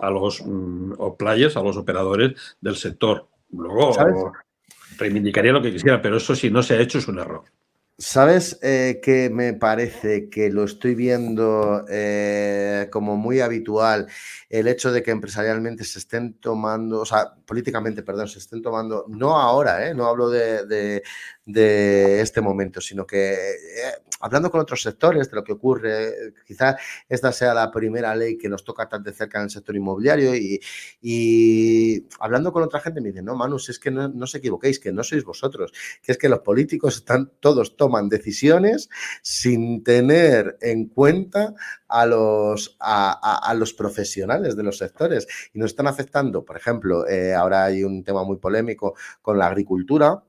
a los mm, players, a los operadores del sector. Luego reivindicaría lo que quisiera, pero eso si no se ha hecho es un error. ¿Sabes eh, que me parece que lo estoy viendo eh, como muy habitual el hecho de que empresarialmente se estén tomando, o sea, políticamente, perdón, se estén tomando, no ahora, eh, no hablo de, de este momento, sino que eh, hablando con otros sectores de lo que ocurre, quizás esta sea la primera ley que nos toca tan de cerca en el sector inmobiliario y, hablando con otra gente me dicen, no, Manu, es que no, no, os equivoquéis, que no sois vosotros, que es que los políticos están, todos toman decisiones sin tener en cuenta a los, a, los profesionales de los sectores y nos están afectando, por ejemplo, eh, ahora hay un tema muy polémico con la agricultura,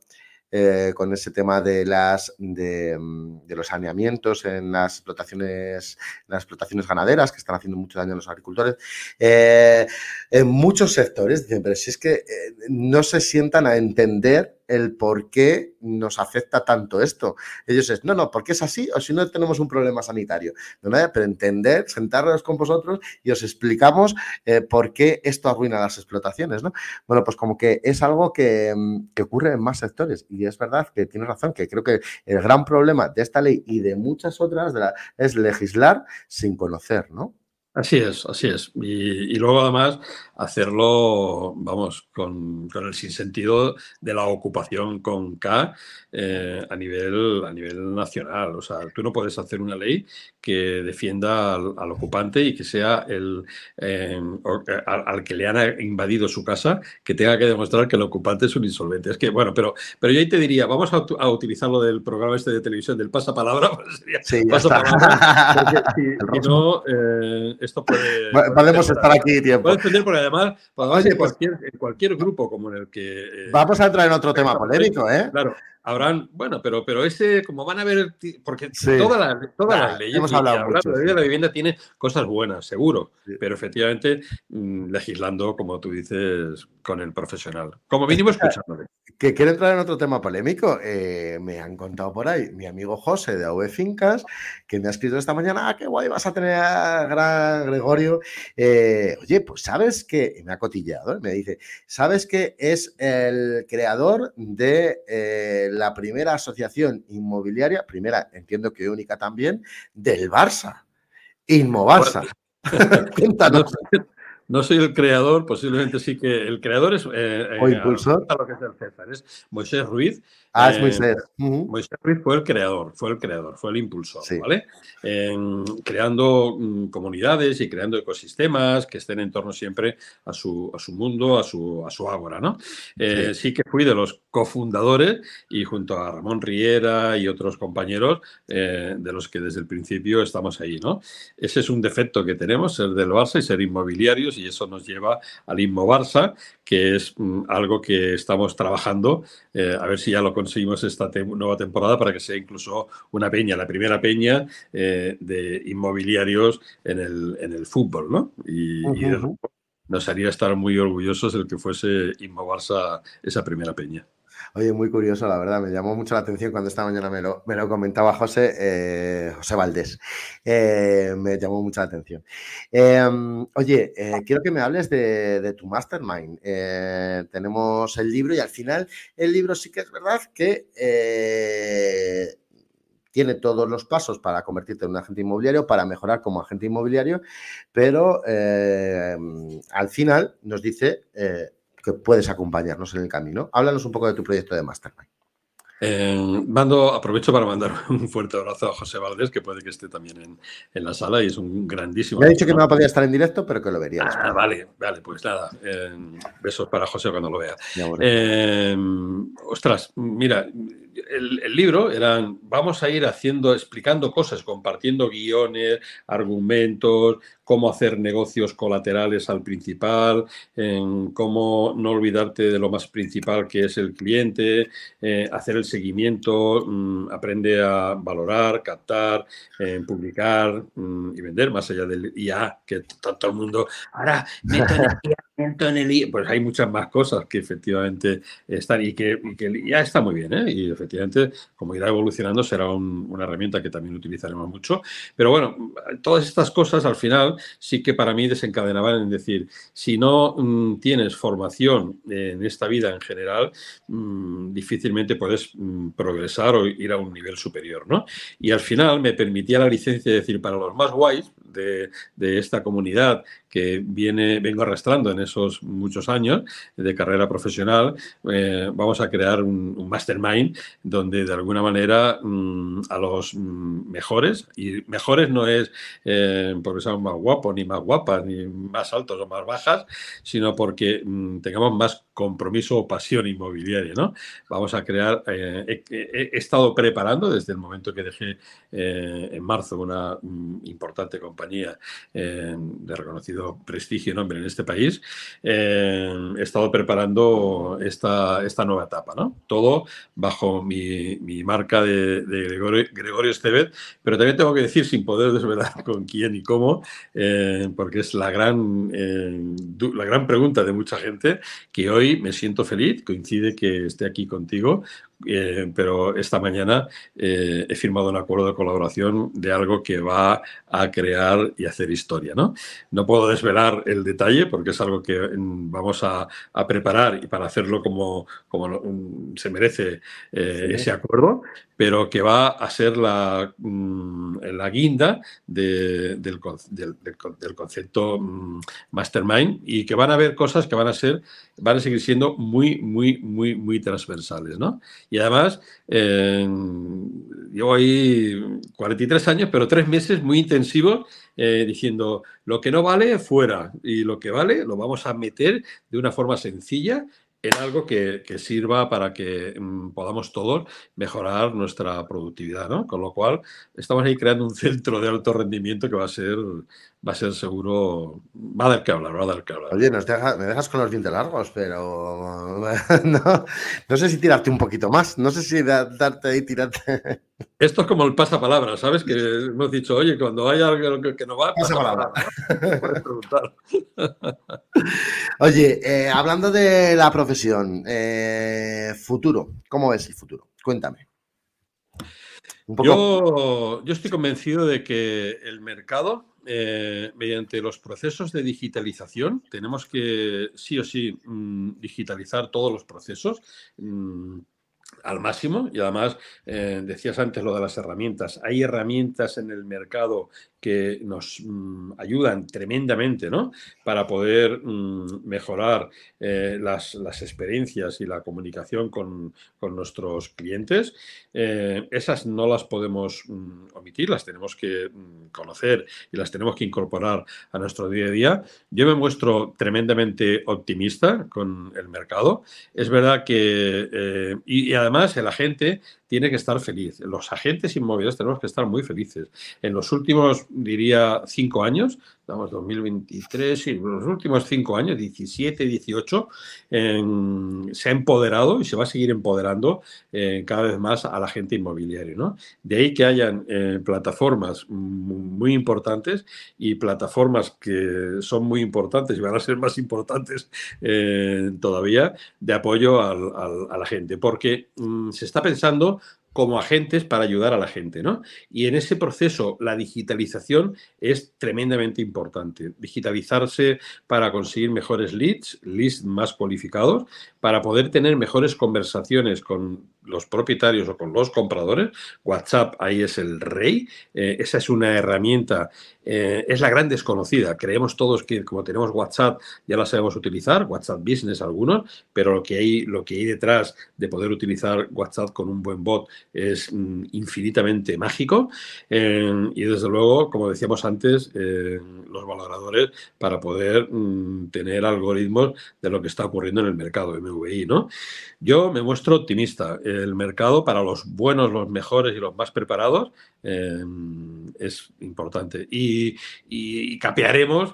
eh, con ese tema de las de, mm, los saneamientos en las explotaciones, las explotaciones ganaderas que están haciendo mucho daño a los agricultores. Eh, en muchos sectores dicen, pero si es que no se sientan a entender el por qué nos afecta tanto esto. Ellos es, no, no, porque es así o si no tenemos un problema sanitario. No, pero entender, sentarnos con vosotros y os explicamos eh, por qué esto arruina las explotaciones, ¿no? Bueno, pues como que es algo que, que ocurre en más sectores y es verdad que tienes razón, que creo que el gran problema de esta ley y de muchas otras es legislar sin conocer, ¿no? Así es, así es. Y, luego además hacerlo, vamos, con, el sinsentido de la ocupación con K eh, a, nivel, a nivel nacional. O sea, tú no puedes hacer una ley que defienda al, ocupante y que sea el eh, al, que le han invadido su casa que tenga que demostrar que el ocupante es un insolvente. Es que, bueno, pero, pero yo ahí te diría, vamos a, utilizar lo del programa este de televisión del pasapalabra, pues sería sí, pasapalabra, porque si, no... Eh, esto puede. Podemos estar aquí tiempo. Puede entender porque además, pues en, cualquier, en cualquier grupo como en el que. Eh, vamos a entrar en otro tema polémico, ¿eh? Claro. Habrán, bueno, pero, pero ese, como van a ver, porque todas las toda la leyes, hemos hablado mucho, la ley de la vivienda tiene cosas buenas, seguro, pero efectivamente mm, legislando, como tú dices, con el profesional. Como mínimo escuchándole. Que quiero entrar en otro tema polémico. Eh, me han contado por ahí mi amigo José de AV Fincas, que me ha escrito esta mañana, ah, qué guay, vas a tener a gran Gregorio. Eh, oye, pues sabes que, me ha cotillado, me dice, sabes que es el creador de eh, la primera asociación inmobiliaria, primera, entiendo que única también, del Barça, Inmobarsa. Cuéntanos. No soy el creador, posiblemente sí que el creador es. Eh, o impulsor. lo que es el César, es Moisés Ruiz, Ah, es Moisés. Moisés Ruiz fue el creador, fue el creador, fue el impulsor, ¿vale? creando mm, comunidades y creando ecosistemas que estén en torno siempre a su, a su mundo, a su, a su ágora, ¿no? Eh, sí. que fui de los cofundadores y junto a Ramón Riera y otros compañeros eh, de los que desde el principio estamos ahí, ¿no? Ese es un defecto que tenemos, ser del Barça y ser inmobiliarios y eso nos lleva al Inmo Barça, que es mm, algo que estamos trabajando, eh, a ver si ya lo conseguimos esta nueva temporada para que sea incluso una peña, la primera peña eh, de inmobiliarios en el, en el fútbol, ¿no? Y, nos haría estar muy orgullosos el que fuese Inmobarsa esa primera peña. Oye, muy curioso, la verdad, me llamó mucho la atención cuando esta mañana me lo, me lo comentaba José, eh, José Valdés. Eh, me llamó mucha la atención. Em, oye, eh, quiero que me hables de, tu mastermind. tenemos el libro y al final el libro sí que es verdad que tiene todos los pasos para convertirte en un agente inmobiliario, para mejorar como agente inmobiliario, pero al final nos dice que puedes acompañarnos en el camino. Háblanos un poco de tu proyecto de Mastermind. Eh, mando, aprovecho para mandar un fuerte abrazo a José Valdés, que puede que esté también en, la sala y es un grandísimo. Me ha dicho que no podía estar en directo, pero que lo vería. Ah, vale, vale, pues nada. Eh, besos para José cuando lo vea. Eh, ostras, mira, el, libro eran, vamos a ir haciendo, explicando cosas, compartiendo guiones, argumentos, cómo hacer negocios colaterales al principal, en cómo no olvidarte de lo más principal que es el cliente, eh, hacer el seguimiento, mm, aprende a valorar, captar, eh, publicar mm, y vender, más allá del IA, que todo el mundo, ahora meto en el IA, pues hay muchas más cosas que efectivamente están y que, y IA está muy bien, ¿eh? y efectivamente, como irá evolucionando, será una herramienta que también utilizaremos mucho. Pero bueno, todas estas cosas al final sí que para mí desencadenaban en decir, si no mm, tienes formación en esta vida en general, mm, difícilmente puedes mm, progresar o ir a un nivel superior, ¿no? Y al final me permitía la licencia de decir, para los más guays de, esta comunidad que viene, vengo arrastrando en esos muchos años de carrera profesional, eh, vamos a crear un, mastermind donde de alguna manera a los mejores, y mejores no es eh, porque seamos más guapos, ni más guapas, ni más altos o más bajas, sino porque mm, tengamos más compromiso o pasión inmobiliaria. ¿no? Vamos a crear, eh, he, estado preparando desde el momento que dejé eh, en marzo una mm, importante compañía eh, de reconocido prestigio y nombre en este país, he estado preparando esta, esta nueva etapa. ¿no? Todo bajo mi, marca de, Gregorio, Gregorio Estevez, pero también tengo que decir, sin poder desvelar con quién y cómo, eh, porque es la gran, eh, la gran pregunta de mucha gente, que hoy me siento feliz, coincide que esté aquí contigo, eh, pero esta mañana he firmado un acuerdo de colaboración de algo que va a crear y hacer historia. No, no puedo desvelar el detalle porque es algo que mm, vamos a, preparar y para hacerlo como, como mm, se merece ese acuerdo, pero que va a ser la, mm, la guinda del, del, concepto mastermind y que van a haber cosas que van a ser, van a seguir siendo muy, muy, muy, muy transversales, ¿no? Y además, eh, llevo ahí 43 años, pero tres meses muy intensivos eh, diciendo lo que no vale, fuera, y lo que vale, lo vamos a meter de una forma sencilla en algo que, sirva para que mm, podamos todos mejorar nuestra productividad, ¿no? Con lo cual, estamos ahí creando un centro de alto rendimiento que va a ser, va a ser seguro, va a dar que hablar, va a dar que hablar. Oye, me dejas con los dientes largos, pero no, no, sé si tirarte un poquito más, no sé si darte ahí, tirarte. Esto es como el pasapalabra, ¿sabes? Que hemos dicho, oye, cuando hay algo que no va, pasa palabra. Puedes preguntar. Oye, eh, hablando de la profesión, eh, futuro, ¿cómo ves el futuro? Cuéntame. Yo, yo, estoy convencido de que el mercado, eh, mediante los procesos de digitalización, tenemos que sí o sí mm, digitalizar todos los procesos. Mm, al máximo y además decías antes lo de las herramientas. Hay herramientas en el mercado que nos mm, ayudan tremendamente ¿no? para poder mm, mejorar eh, las, experiencias y la comunicación con, nuestros clientes. Eh, esas no las podemos mm, omitir, las tenemos que conocer y las tenemos que incorporar a nuestro día a día. Yo me muestro tremendamente optimista con el mercado. Es verdad que, eh, y además el agente tiene que estar feliz. Los agentes inmobiliarios tenemos que estar muy felices. En los últimos, diría, cinco años, estamos 2023, y los últimos cinco años, 17, 18, se ha empoderado y se va a seguir empoderando eh, cada vez más a la gente inmobiliaria. ¿no? De ahí que hayan eh, plataformas muy importantes y plataformas que son muy importantes y van a ser más importantes eh, todavía de apoyo a la gente, porque mm, se está pensando como agentes para ayudar a la gente, ¿no? Y en ese proceso la digitalización es tremendamente importante. Digitalizarse para conseguir mejores leads, leads más cualificados, para poder tener mejores conversaciones con los propietarios o con los compradores. WhatsApp ahí es el rey. Eh, esa es una herramienta, eh, es la gran desconocida. Creemos todos que como tenemos WhatsApp ya la sabemos utilizar, WhatsApp Business algunos, pero lo que hay, detrás de poder utilizar WhatsApp con un buen bot es mm, infinitamente mágico. Eh, y desde luego, como decíamos antes, los valoradores para poder mm, tener algoritmos de lo que está ocurriendo en el mercado ¿no? Yo me muestro optimista el mercado para los buenos, los mejores y los más preparados es importante. Y, y capearemos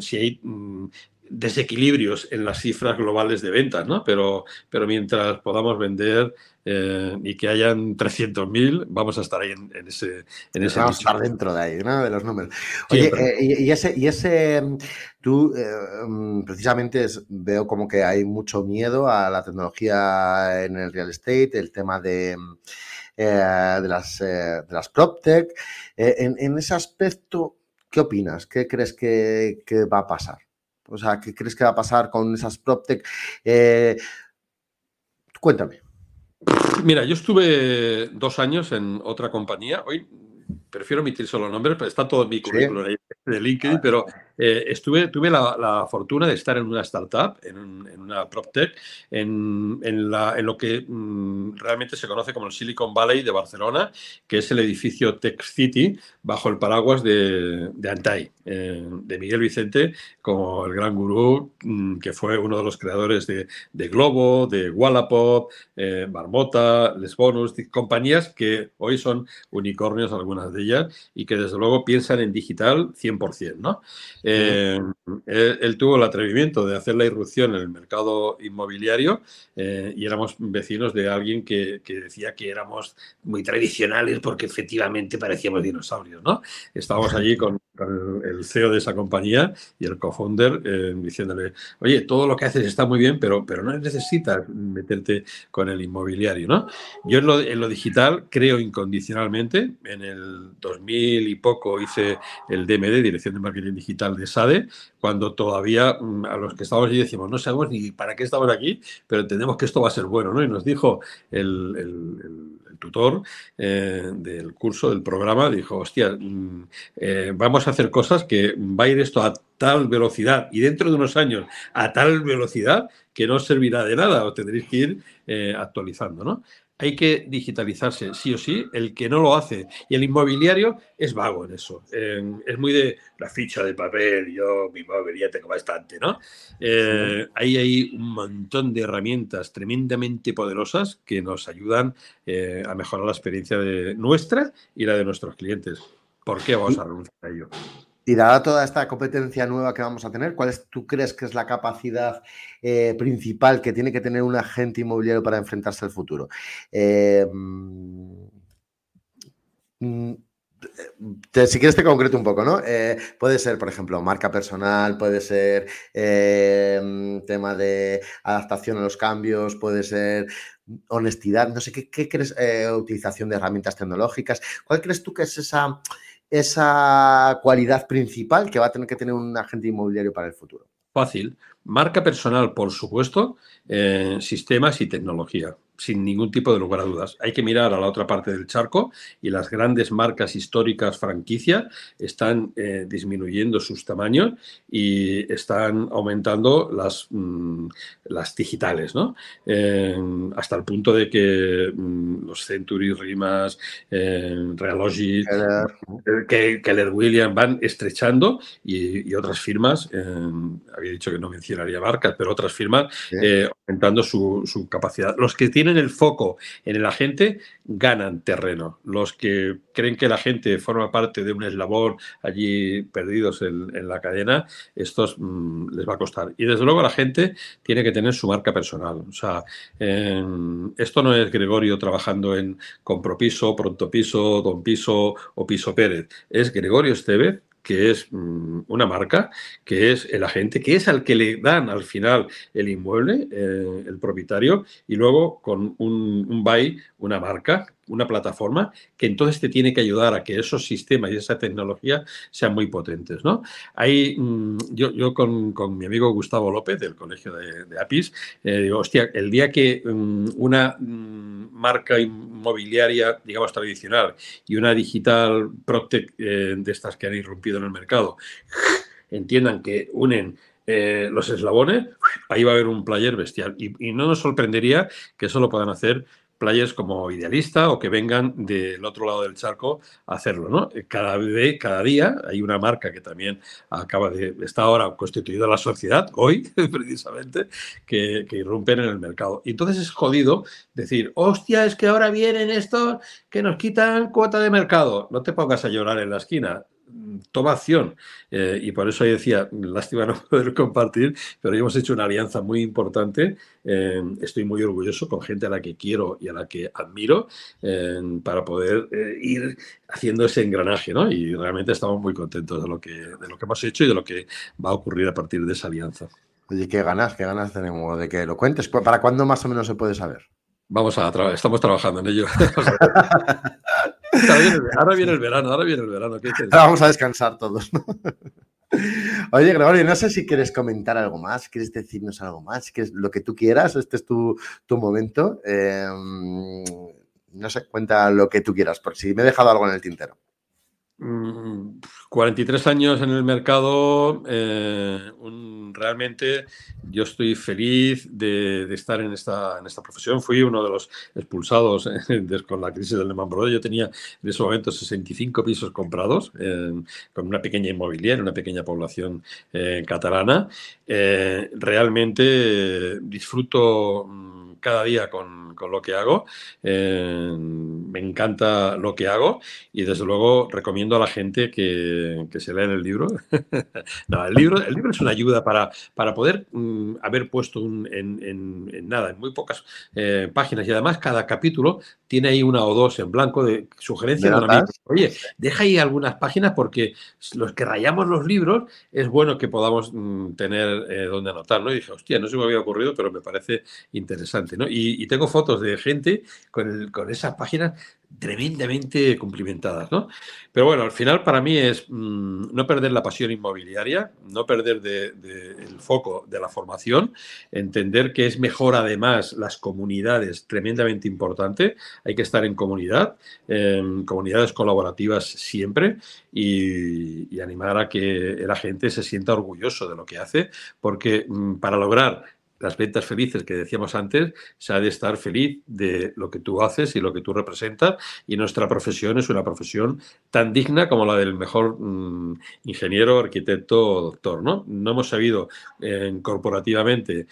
si hay mm, desequilibrios en las cifras globales de ventas, ¿no? Pero, pero mientras podamos vender eh, y que hayan 300.000, vamos a estar ahí en, ese, en ese Vamos a estar dentro de ahí, ¿no? De los números. Oye, eh, y, ese, y ese, tú eh, mm, precisamente veo como que hay mucho miedo a la tecnología en el real estate, el tema de, de las, de las PropTech. En, en, ese aspecto, ¿qué opinas? ¿Qué crees que, que va a pasar? O sea, ¿qué crees que va a pasar con esas PropTech? Eh, cuéntame. Mira, yo estuve dos años en otra compañía. Hoy prefiero omitir solo nombres, pero está todo en mi currículum de LinkedIn, pero eh, estuve, tuve la, fortuna de estar en una startup, en, una PropTech, en, en, lo que mm, realmente se conoce como el Silicon Valley de Barcelona, que es el edificio Tech City bajo el paraguas de, de Antai, eh, de Miguel Vicente, como el gran gurú, mm, que fue uno de los creadores de, Globo, de Wallapop, eh, Marmota, Les Bonus, compañías que hoy son unicornios, algunas de ellas, y que desde luego piensan en digital 100%, ¿no? Eh, él, tuvo el atrevimiento de hacer la irrupción en el mercado inmobiliario eh, y éramos vecinos de alguien que, decía que éramos muy tradicionales porque efectivamente parecíamos dinosaurios, ¿no? Estábamos allí con, el CEO de esa compañía y el co-founder eh, diciéndole, oye, todo lo que haces está muy bien, pero, pero no necesitas meterte con el inmobiliario, ¿no? Yo en lo, en lo digital creo incondicionalmente. En el 2000 y poco hice el DMD, Dirección de Marketing Digital de SADE, cuando todavía mm, a los que estábamos allí decimos, no sabemos ni para qué estamos aquí, pero entendemos que esto va a ser bueno, ¿no? Y nos dijo el, tutor eh, del curso, del programa, dijo, hostia, mm, eh, vamos a hacer cosas que va a ir esto a tal velocidad y dentro de unos años a tal velocidad que no servirá de nada, os tendréis que ir eh, actualizando, ¿no? Hay que digitalizarse, sí o sí, el que no lo hace. Y el inmobiliario es vago en eso. es muy de la ficha de papel, yo mi móvil ya tengo bastante, ¿no? Eh, ahí hay un montón de herramientas tremendamente poderosas que nos ayudan eh, a mejorar la experiencia de nuestra y la de nuestros clientes. ¿Por qué vamos a renunciar a ello? Y dada toda esta competencia nueva que vamos a tener, ¿cuál es, tú crees que es la capacidad eh, principal que tiene que tener un agente inmobiliario para enfrentarse al futuro? Eh, mm, mm, si quieres te concreto un poco, ¿no? Eh, puede ser, por ejemplo, marca personal, puede ser mm, tema de adaptación a los cambios, puede ser honestidad, no sé, ¿qué, qué crees? utilización de herramientas tecnológicas. ¿Cuál crees tú que es esa esa cualidad principal que va a tener que tener un agente inmobiliario para el futuro? Fácil. Marca personal, por supuesto, eh, sistemas y tecnología sin ningún tipo de lugar a dudas. Hay que mirar a la otra parte del charco y las grandes marcas históricas franquicia están eh, disminuyendo sus tamaños y están aumentando las, mm, las digitales, ¿no? hasta el punto de que mm, los Century, Rimas, eh, Realogy, que Keller Williams van estrechando y, otras firmas, había dicho que no mencionaría marcas, pero otras firmas aumentando su, su capacidad. Los que tienen el foco en el agente ganan terreno. Los que creen que la gente forma parte de un eslabón allí perdidos en, la cadena, estos mm, les va a costar. Y desde luego la gente tiene que tener su marca personal. O sea, esto no es Gregorio trabajando en Compropiso, Pronto Piso, Don Piso o Piso Pérez. Es Gregorio Estevez que es mm, una marca, que es el agente, que es al que le dan al final el inmueble, eh, el propietario, y luego con un, un buy, una marca, una plataforma que entonces te tiene que ayudar a que esos sistemas y esa tecnología sean muy potentes. ¿no? Hay, mm, yo, yo con, mi amigo Gustavo López del Colegio de, APIS, eh, digo, hostia, el día que mm, una mm, marca inmobiliaria, digamos, tradicional y una digital Protect eh, de estas que han irrumpido en el mercado, entiendan que unen eh, los eslabones, ahí va a haber un player bestial. Y, no nos sorprendería que eso lo puedan hacer players como Idealista o que vengan del otro lado del charco a hacerlo. ¿no? Cada, cada día hay una marca que también acaba de, está ahora constituida la sociedad, hoy precisamente, que, que irrumpen en el mercado. Y entonces es jodido decir, hostia, es que ahora vienen estos que nos quitan cuota de mercado. No te pongas a llorar en la esquina toma acción. Eh, y por eso ahí decía, lástima no poder compartir, pero hemos hecho una alianza muy importante. Eh, estoy muy orgulloso con gente a la que quiero y a la que admiro eh, para poder ir haciendo ese engranaje. ¿no? Y realmente estamos muy contentos de lo, que, de lo que hemos hecho y de lo que va a ocurrir a partir de esa alianza. Oye, qué ganas, qué ganas tenemos de que lo cuentes. ¿Para cuándo más o menos se puede saber? Vamos a trabajar, estamos trabajando en ello. ahora viene el verano, ahora viene el verano. vamos a descansar todos. Oye, Gregorio, no sé si quieres comentar algo más, quieres decirnos algo más, que es lo que tú quieras, este es tu, momento. Em, no sé, cuenta lo que tú quieras, por si me he dejado algo en el tintero. 43 mm, años en el mercado, eh, realmente yo estoy feliz de, estar en esta, en esta profesión. Fui uno de los expulsados con la crisis del Lehman Brothers. Yo tenía en ese momento 65 pisos comprados con una pequeña inmobiliaria, una pequeña población eh, catalana. Eh, realmente disfruto mm, cada día con, con lo que hago. Eh, me encanta lo que hago y desde luego recomiendo a la gente que, que se lea el libro. no, el libro. El libro es una ayuda para, para poder mm, haber puesto un, en, en, nada, en muy pocas eh, páginas y además cada capítulo tiene ahí una o dos en blanco de sugerencias Oye, deja ahí algunas páginas porque los que rayamos los libros es bueno que podamos mm, tener eh, donde anotar, ¿no? Y dije, hostia, no se me había ocurrido, pero me parece interesante, Y, tengo fotos de gente con, con esas páginas tremendamente cumplimentadas, ¿no? Pero bueno, al final para mí es mm, no perder la pasión inmobiliaria, no perder de, el foco de la formación, entender que es mejor además las comunidades, tremendamente importante, hay que estar en comunidad, en comunidades colaborativas siempre y, y, animar a que la gente se sienta orgulloso de lo que hace, porque mm, para lograr las ventas felices que decíamos antes, se ha de estar feliz de lo que tú haces y lo que tú representas. Y nuestra profesión es una profesión tan digna como la del mejor mm, ingeniero, arquitecto o doctor. ¿no? no hemos sabido eh, corporativamente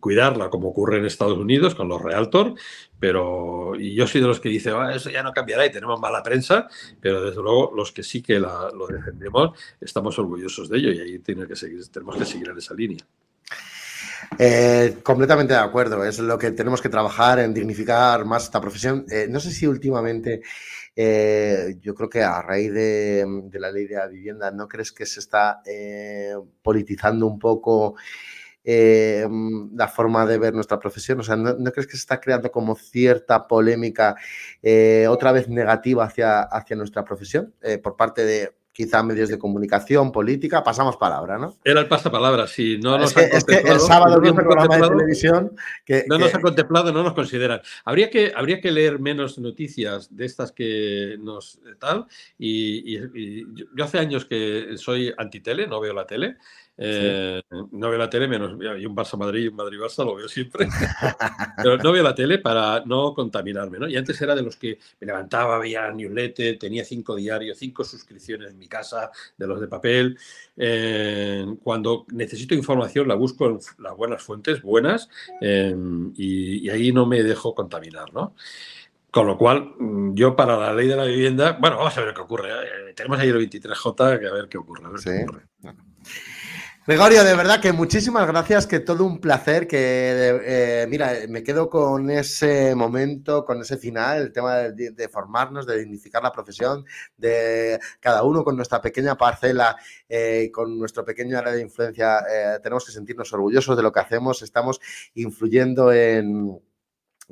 cuidarla como ocurre en Estados Unidos con los Realtor, pero y yo soy de los que dice ah, eso ya no cambiará y tenemos mala prensa, pero desde luego los que sí que lo defendemos estamos orgullosos de ello y ahí tiene que seguir, tenemos que seguir en esa línea. Eh, completamente de acuerdo, es lo que tenemos que trabajar en dignificar más esta profesión. Eh, no sé si últimamente, eh, yo creo que a raíz de, la ley de la vivienda, ¿no crees que se está politizando un poco la forma de ver nuestra profesión? O sea, ¿no, crees que se está creando como cierta polémica otra vez negativa hacia, hacia nuestra profesión por parte de quizá medios de comunicación, política, pasamos palabra, ¿no? Era el pasapalabra, sí. No es, que, es que el sábado no un programa de televisión que... No nos ha contemplado, no nos consideran. Habría que, habría que leer menos noticias de estas que nos... tal, y, y yo hace años que soy antitele, no veo la tele, eh, no veo la tele, menos hay un Barça Madrid y un Madrid Barça, lo veo siempre. Pero no veo la tele para no contaminarme, ¿no? Y antes era de los que me levantaba, veía newsletter, tenía cinco diarios, cinco suscripciones en mi casa, de los de papel. Eh, cuando necesito información la busco en las buenas fuentes, buenas, em, y, ahí no me dejo contaminar, ¿no? Con lo cual, mm, yo para la ley de la vivienda, bueno, vamos a ver qué ocurre. ¿eh? tenemos ahí el 23J, que a ver qué ocurre. A ver qué ocurre. Gregorio, de verdad que muchísimas gracias, que todo un placer, que eh, mira, me quedo con ese momento, con ese final, el tema de, formarnos, de dignificar la profesión, de cada uno con nuestra pequeña parcela, eh, con nuestro pequeño área de influencia, eh, tenemos que sentirnos orgullosos de lo que hacemos, estamos influyendo en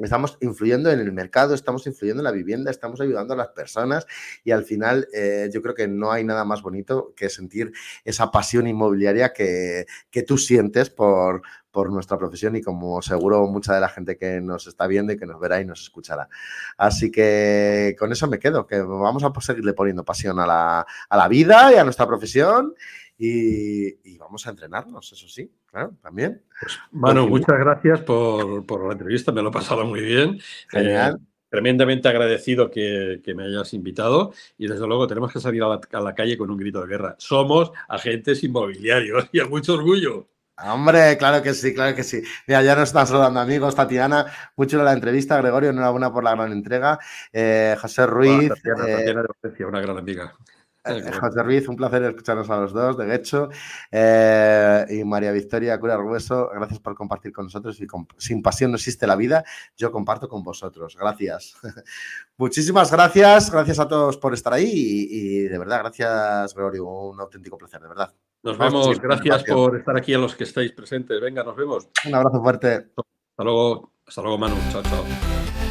estamos influyendo en el mercado, estamos influyendo en la vivienda, estamos ayudando a las personas y al final eh, yo creo que no hay nada más bonito que sentir esa pasión inmobiliaria que, que tú sientes por, por nuestra profesión y como seguro mucha de la gente que nos está viendo y que nos verá y nos escuchará. Así que con eso me quedo, que vamos a seguirle poniendo pasión a la, a la vida y a nuestra profesión y, y vamos a entrenarnos, eso sí Claro, también. Pues, Manu, muchas gracias por, la entrevista, me lo he pasado muy bien. Genial. Eh, tremendamente agradecido que, me hayas invitado y desde luego tenemos que salir a la, calle con un grito de guerra. Somos agentes inmobiliarios y a mucho orgullo. Hombre, claro que sí, claro que sí. Mira, ya nos están saludando amigos. Tatiana, mucho de la entrevista. Gregorio, enhorabuena por la gran entrega. Eh, José Ruiz. Tatiana, Tatiana de una gran amiga. Eh, José Ruiz, un placer escucharnos a los dos, de hecho. Eh, y María Victoria Cura Argueso, gracias por compartir con nosotros. Y sin pasión no existe la vida. Yo comparto con vosotros. Gracias. Muchísimas gracias. Gracias a todos por estar ahí. Y, de verdad, gracias, Gregorio. Un auténtico placer, de verdad. Nos vemos. Gracias por estar aquí a los que estáis presentes. Venga, nos vemos. Un abrazo fuerte. Hasta luego. Hasta luego, Manu. Chao, chao.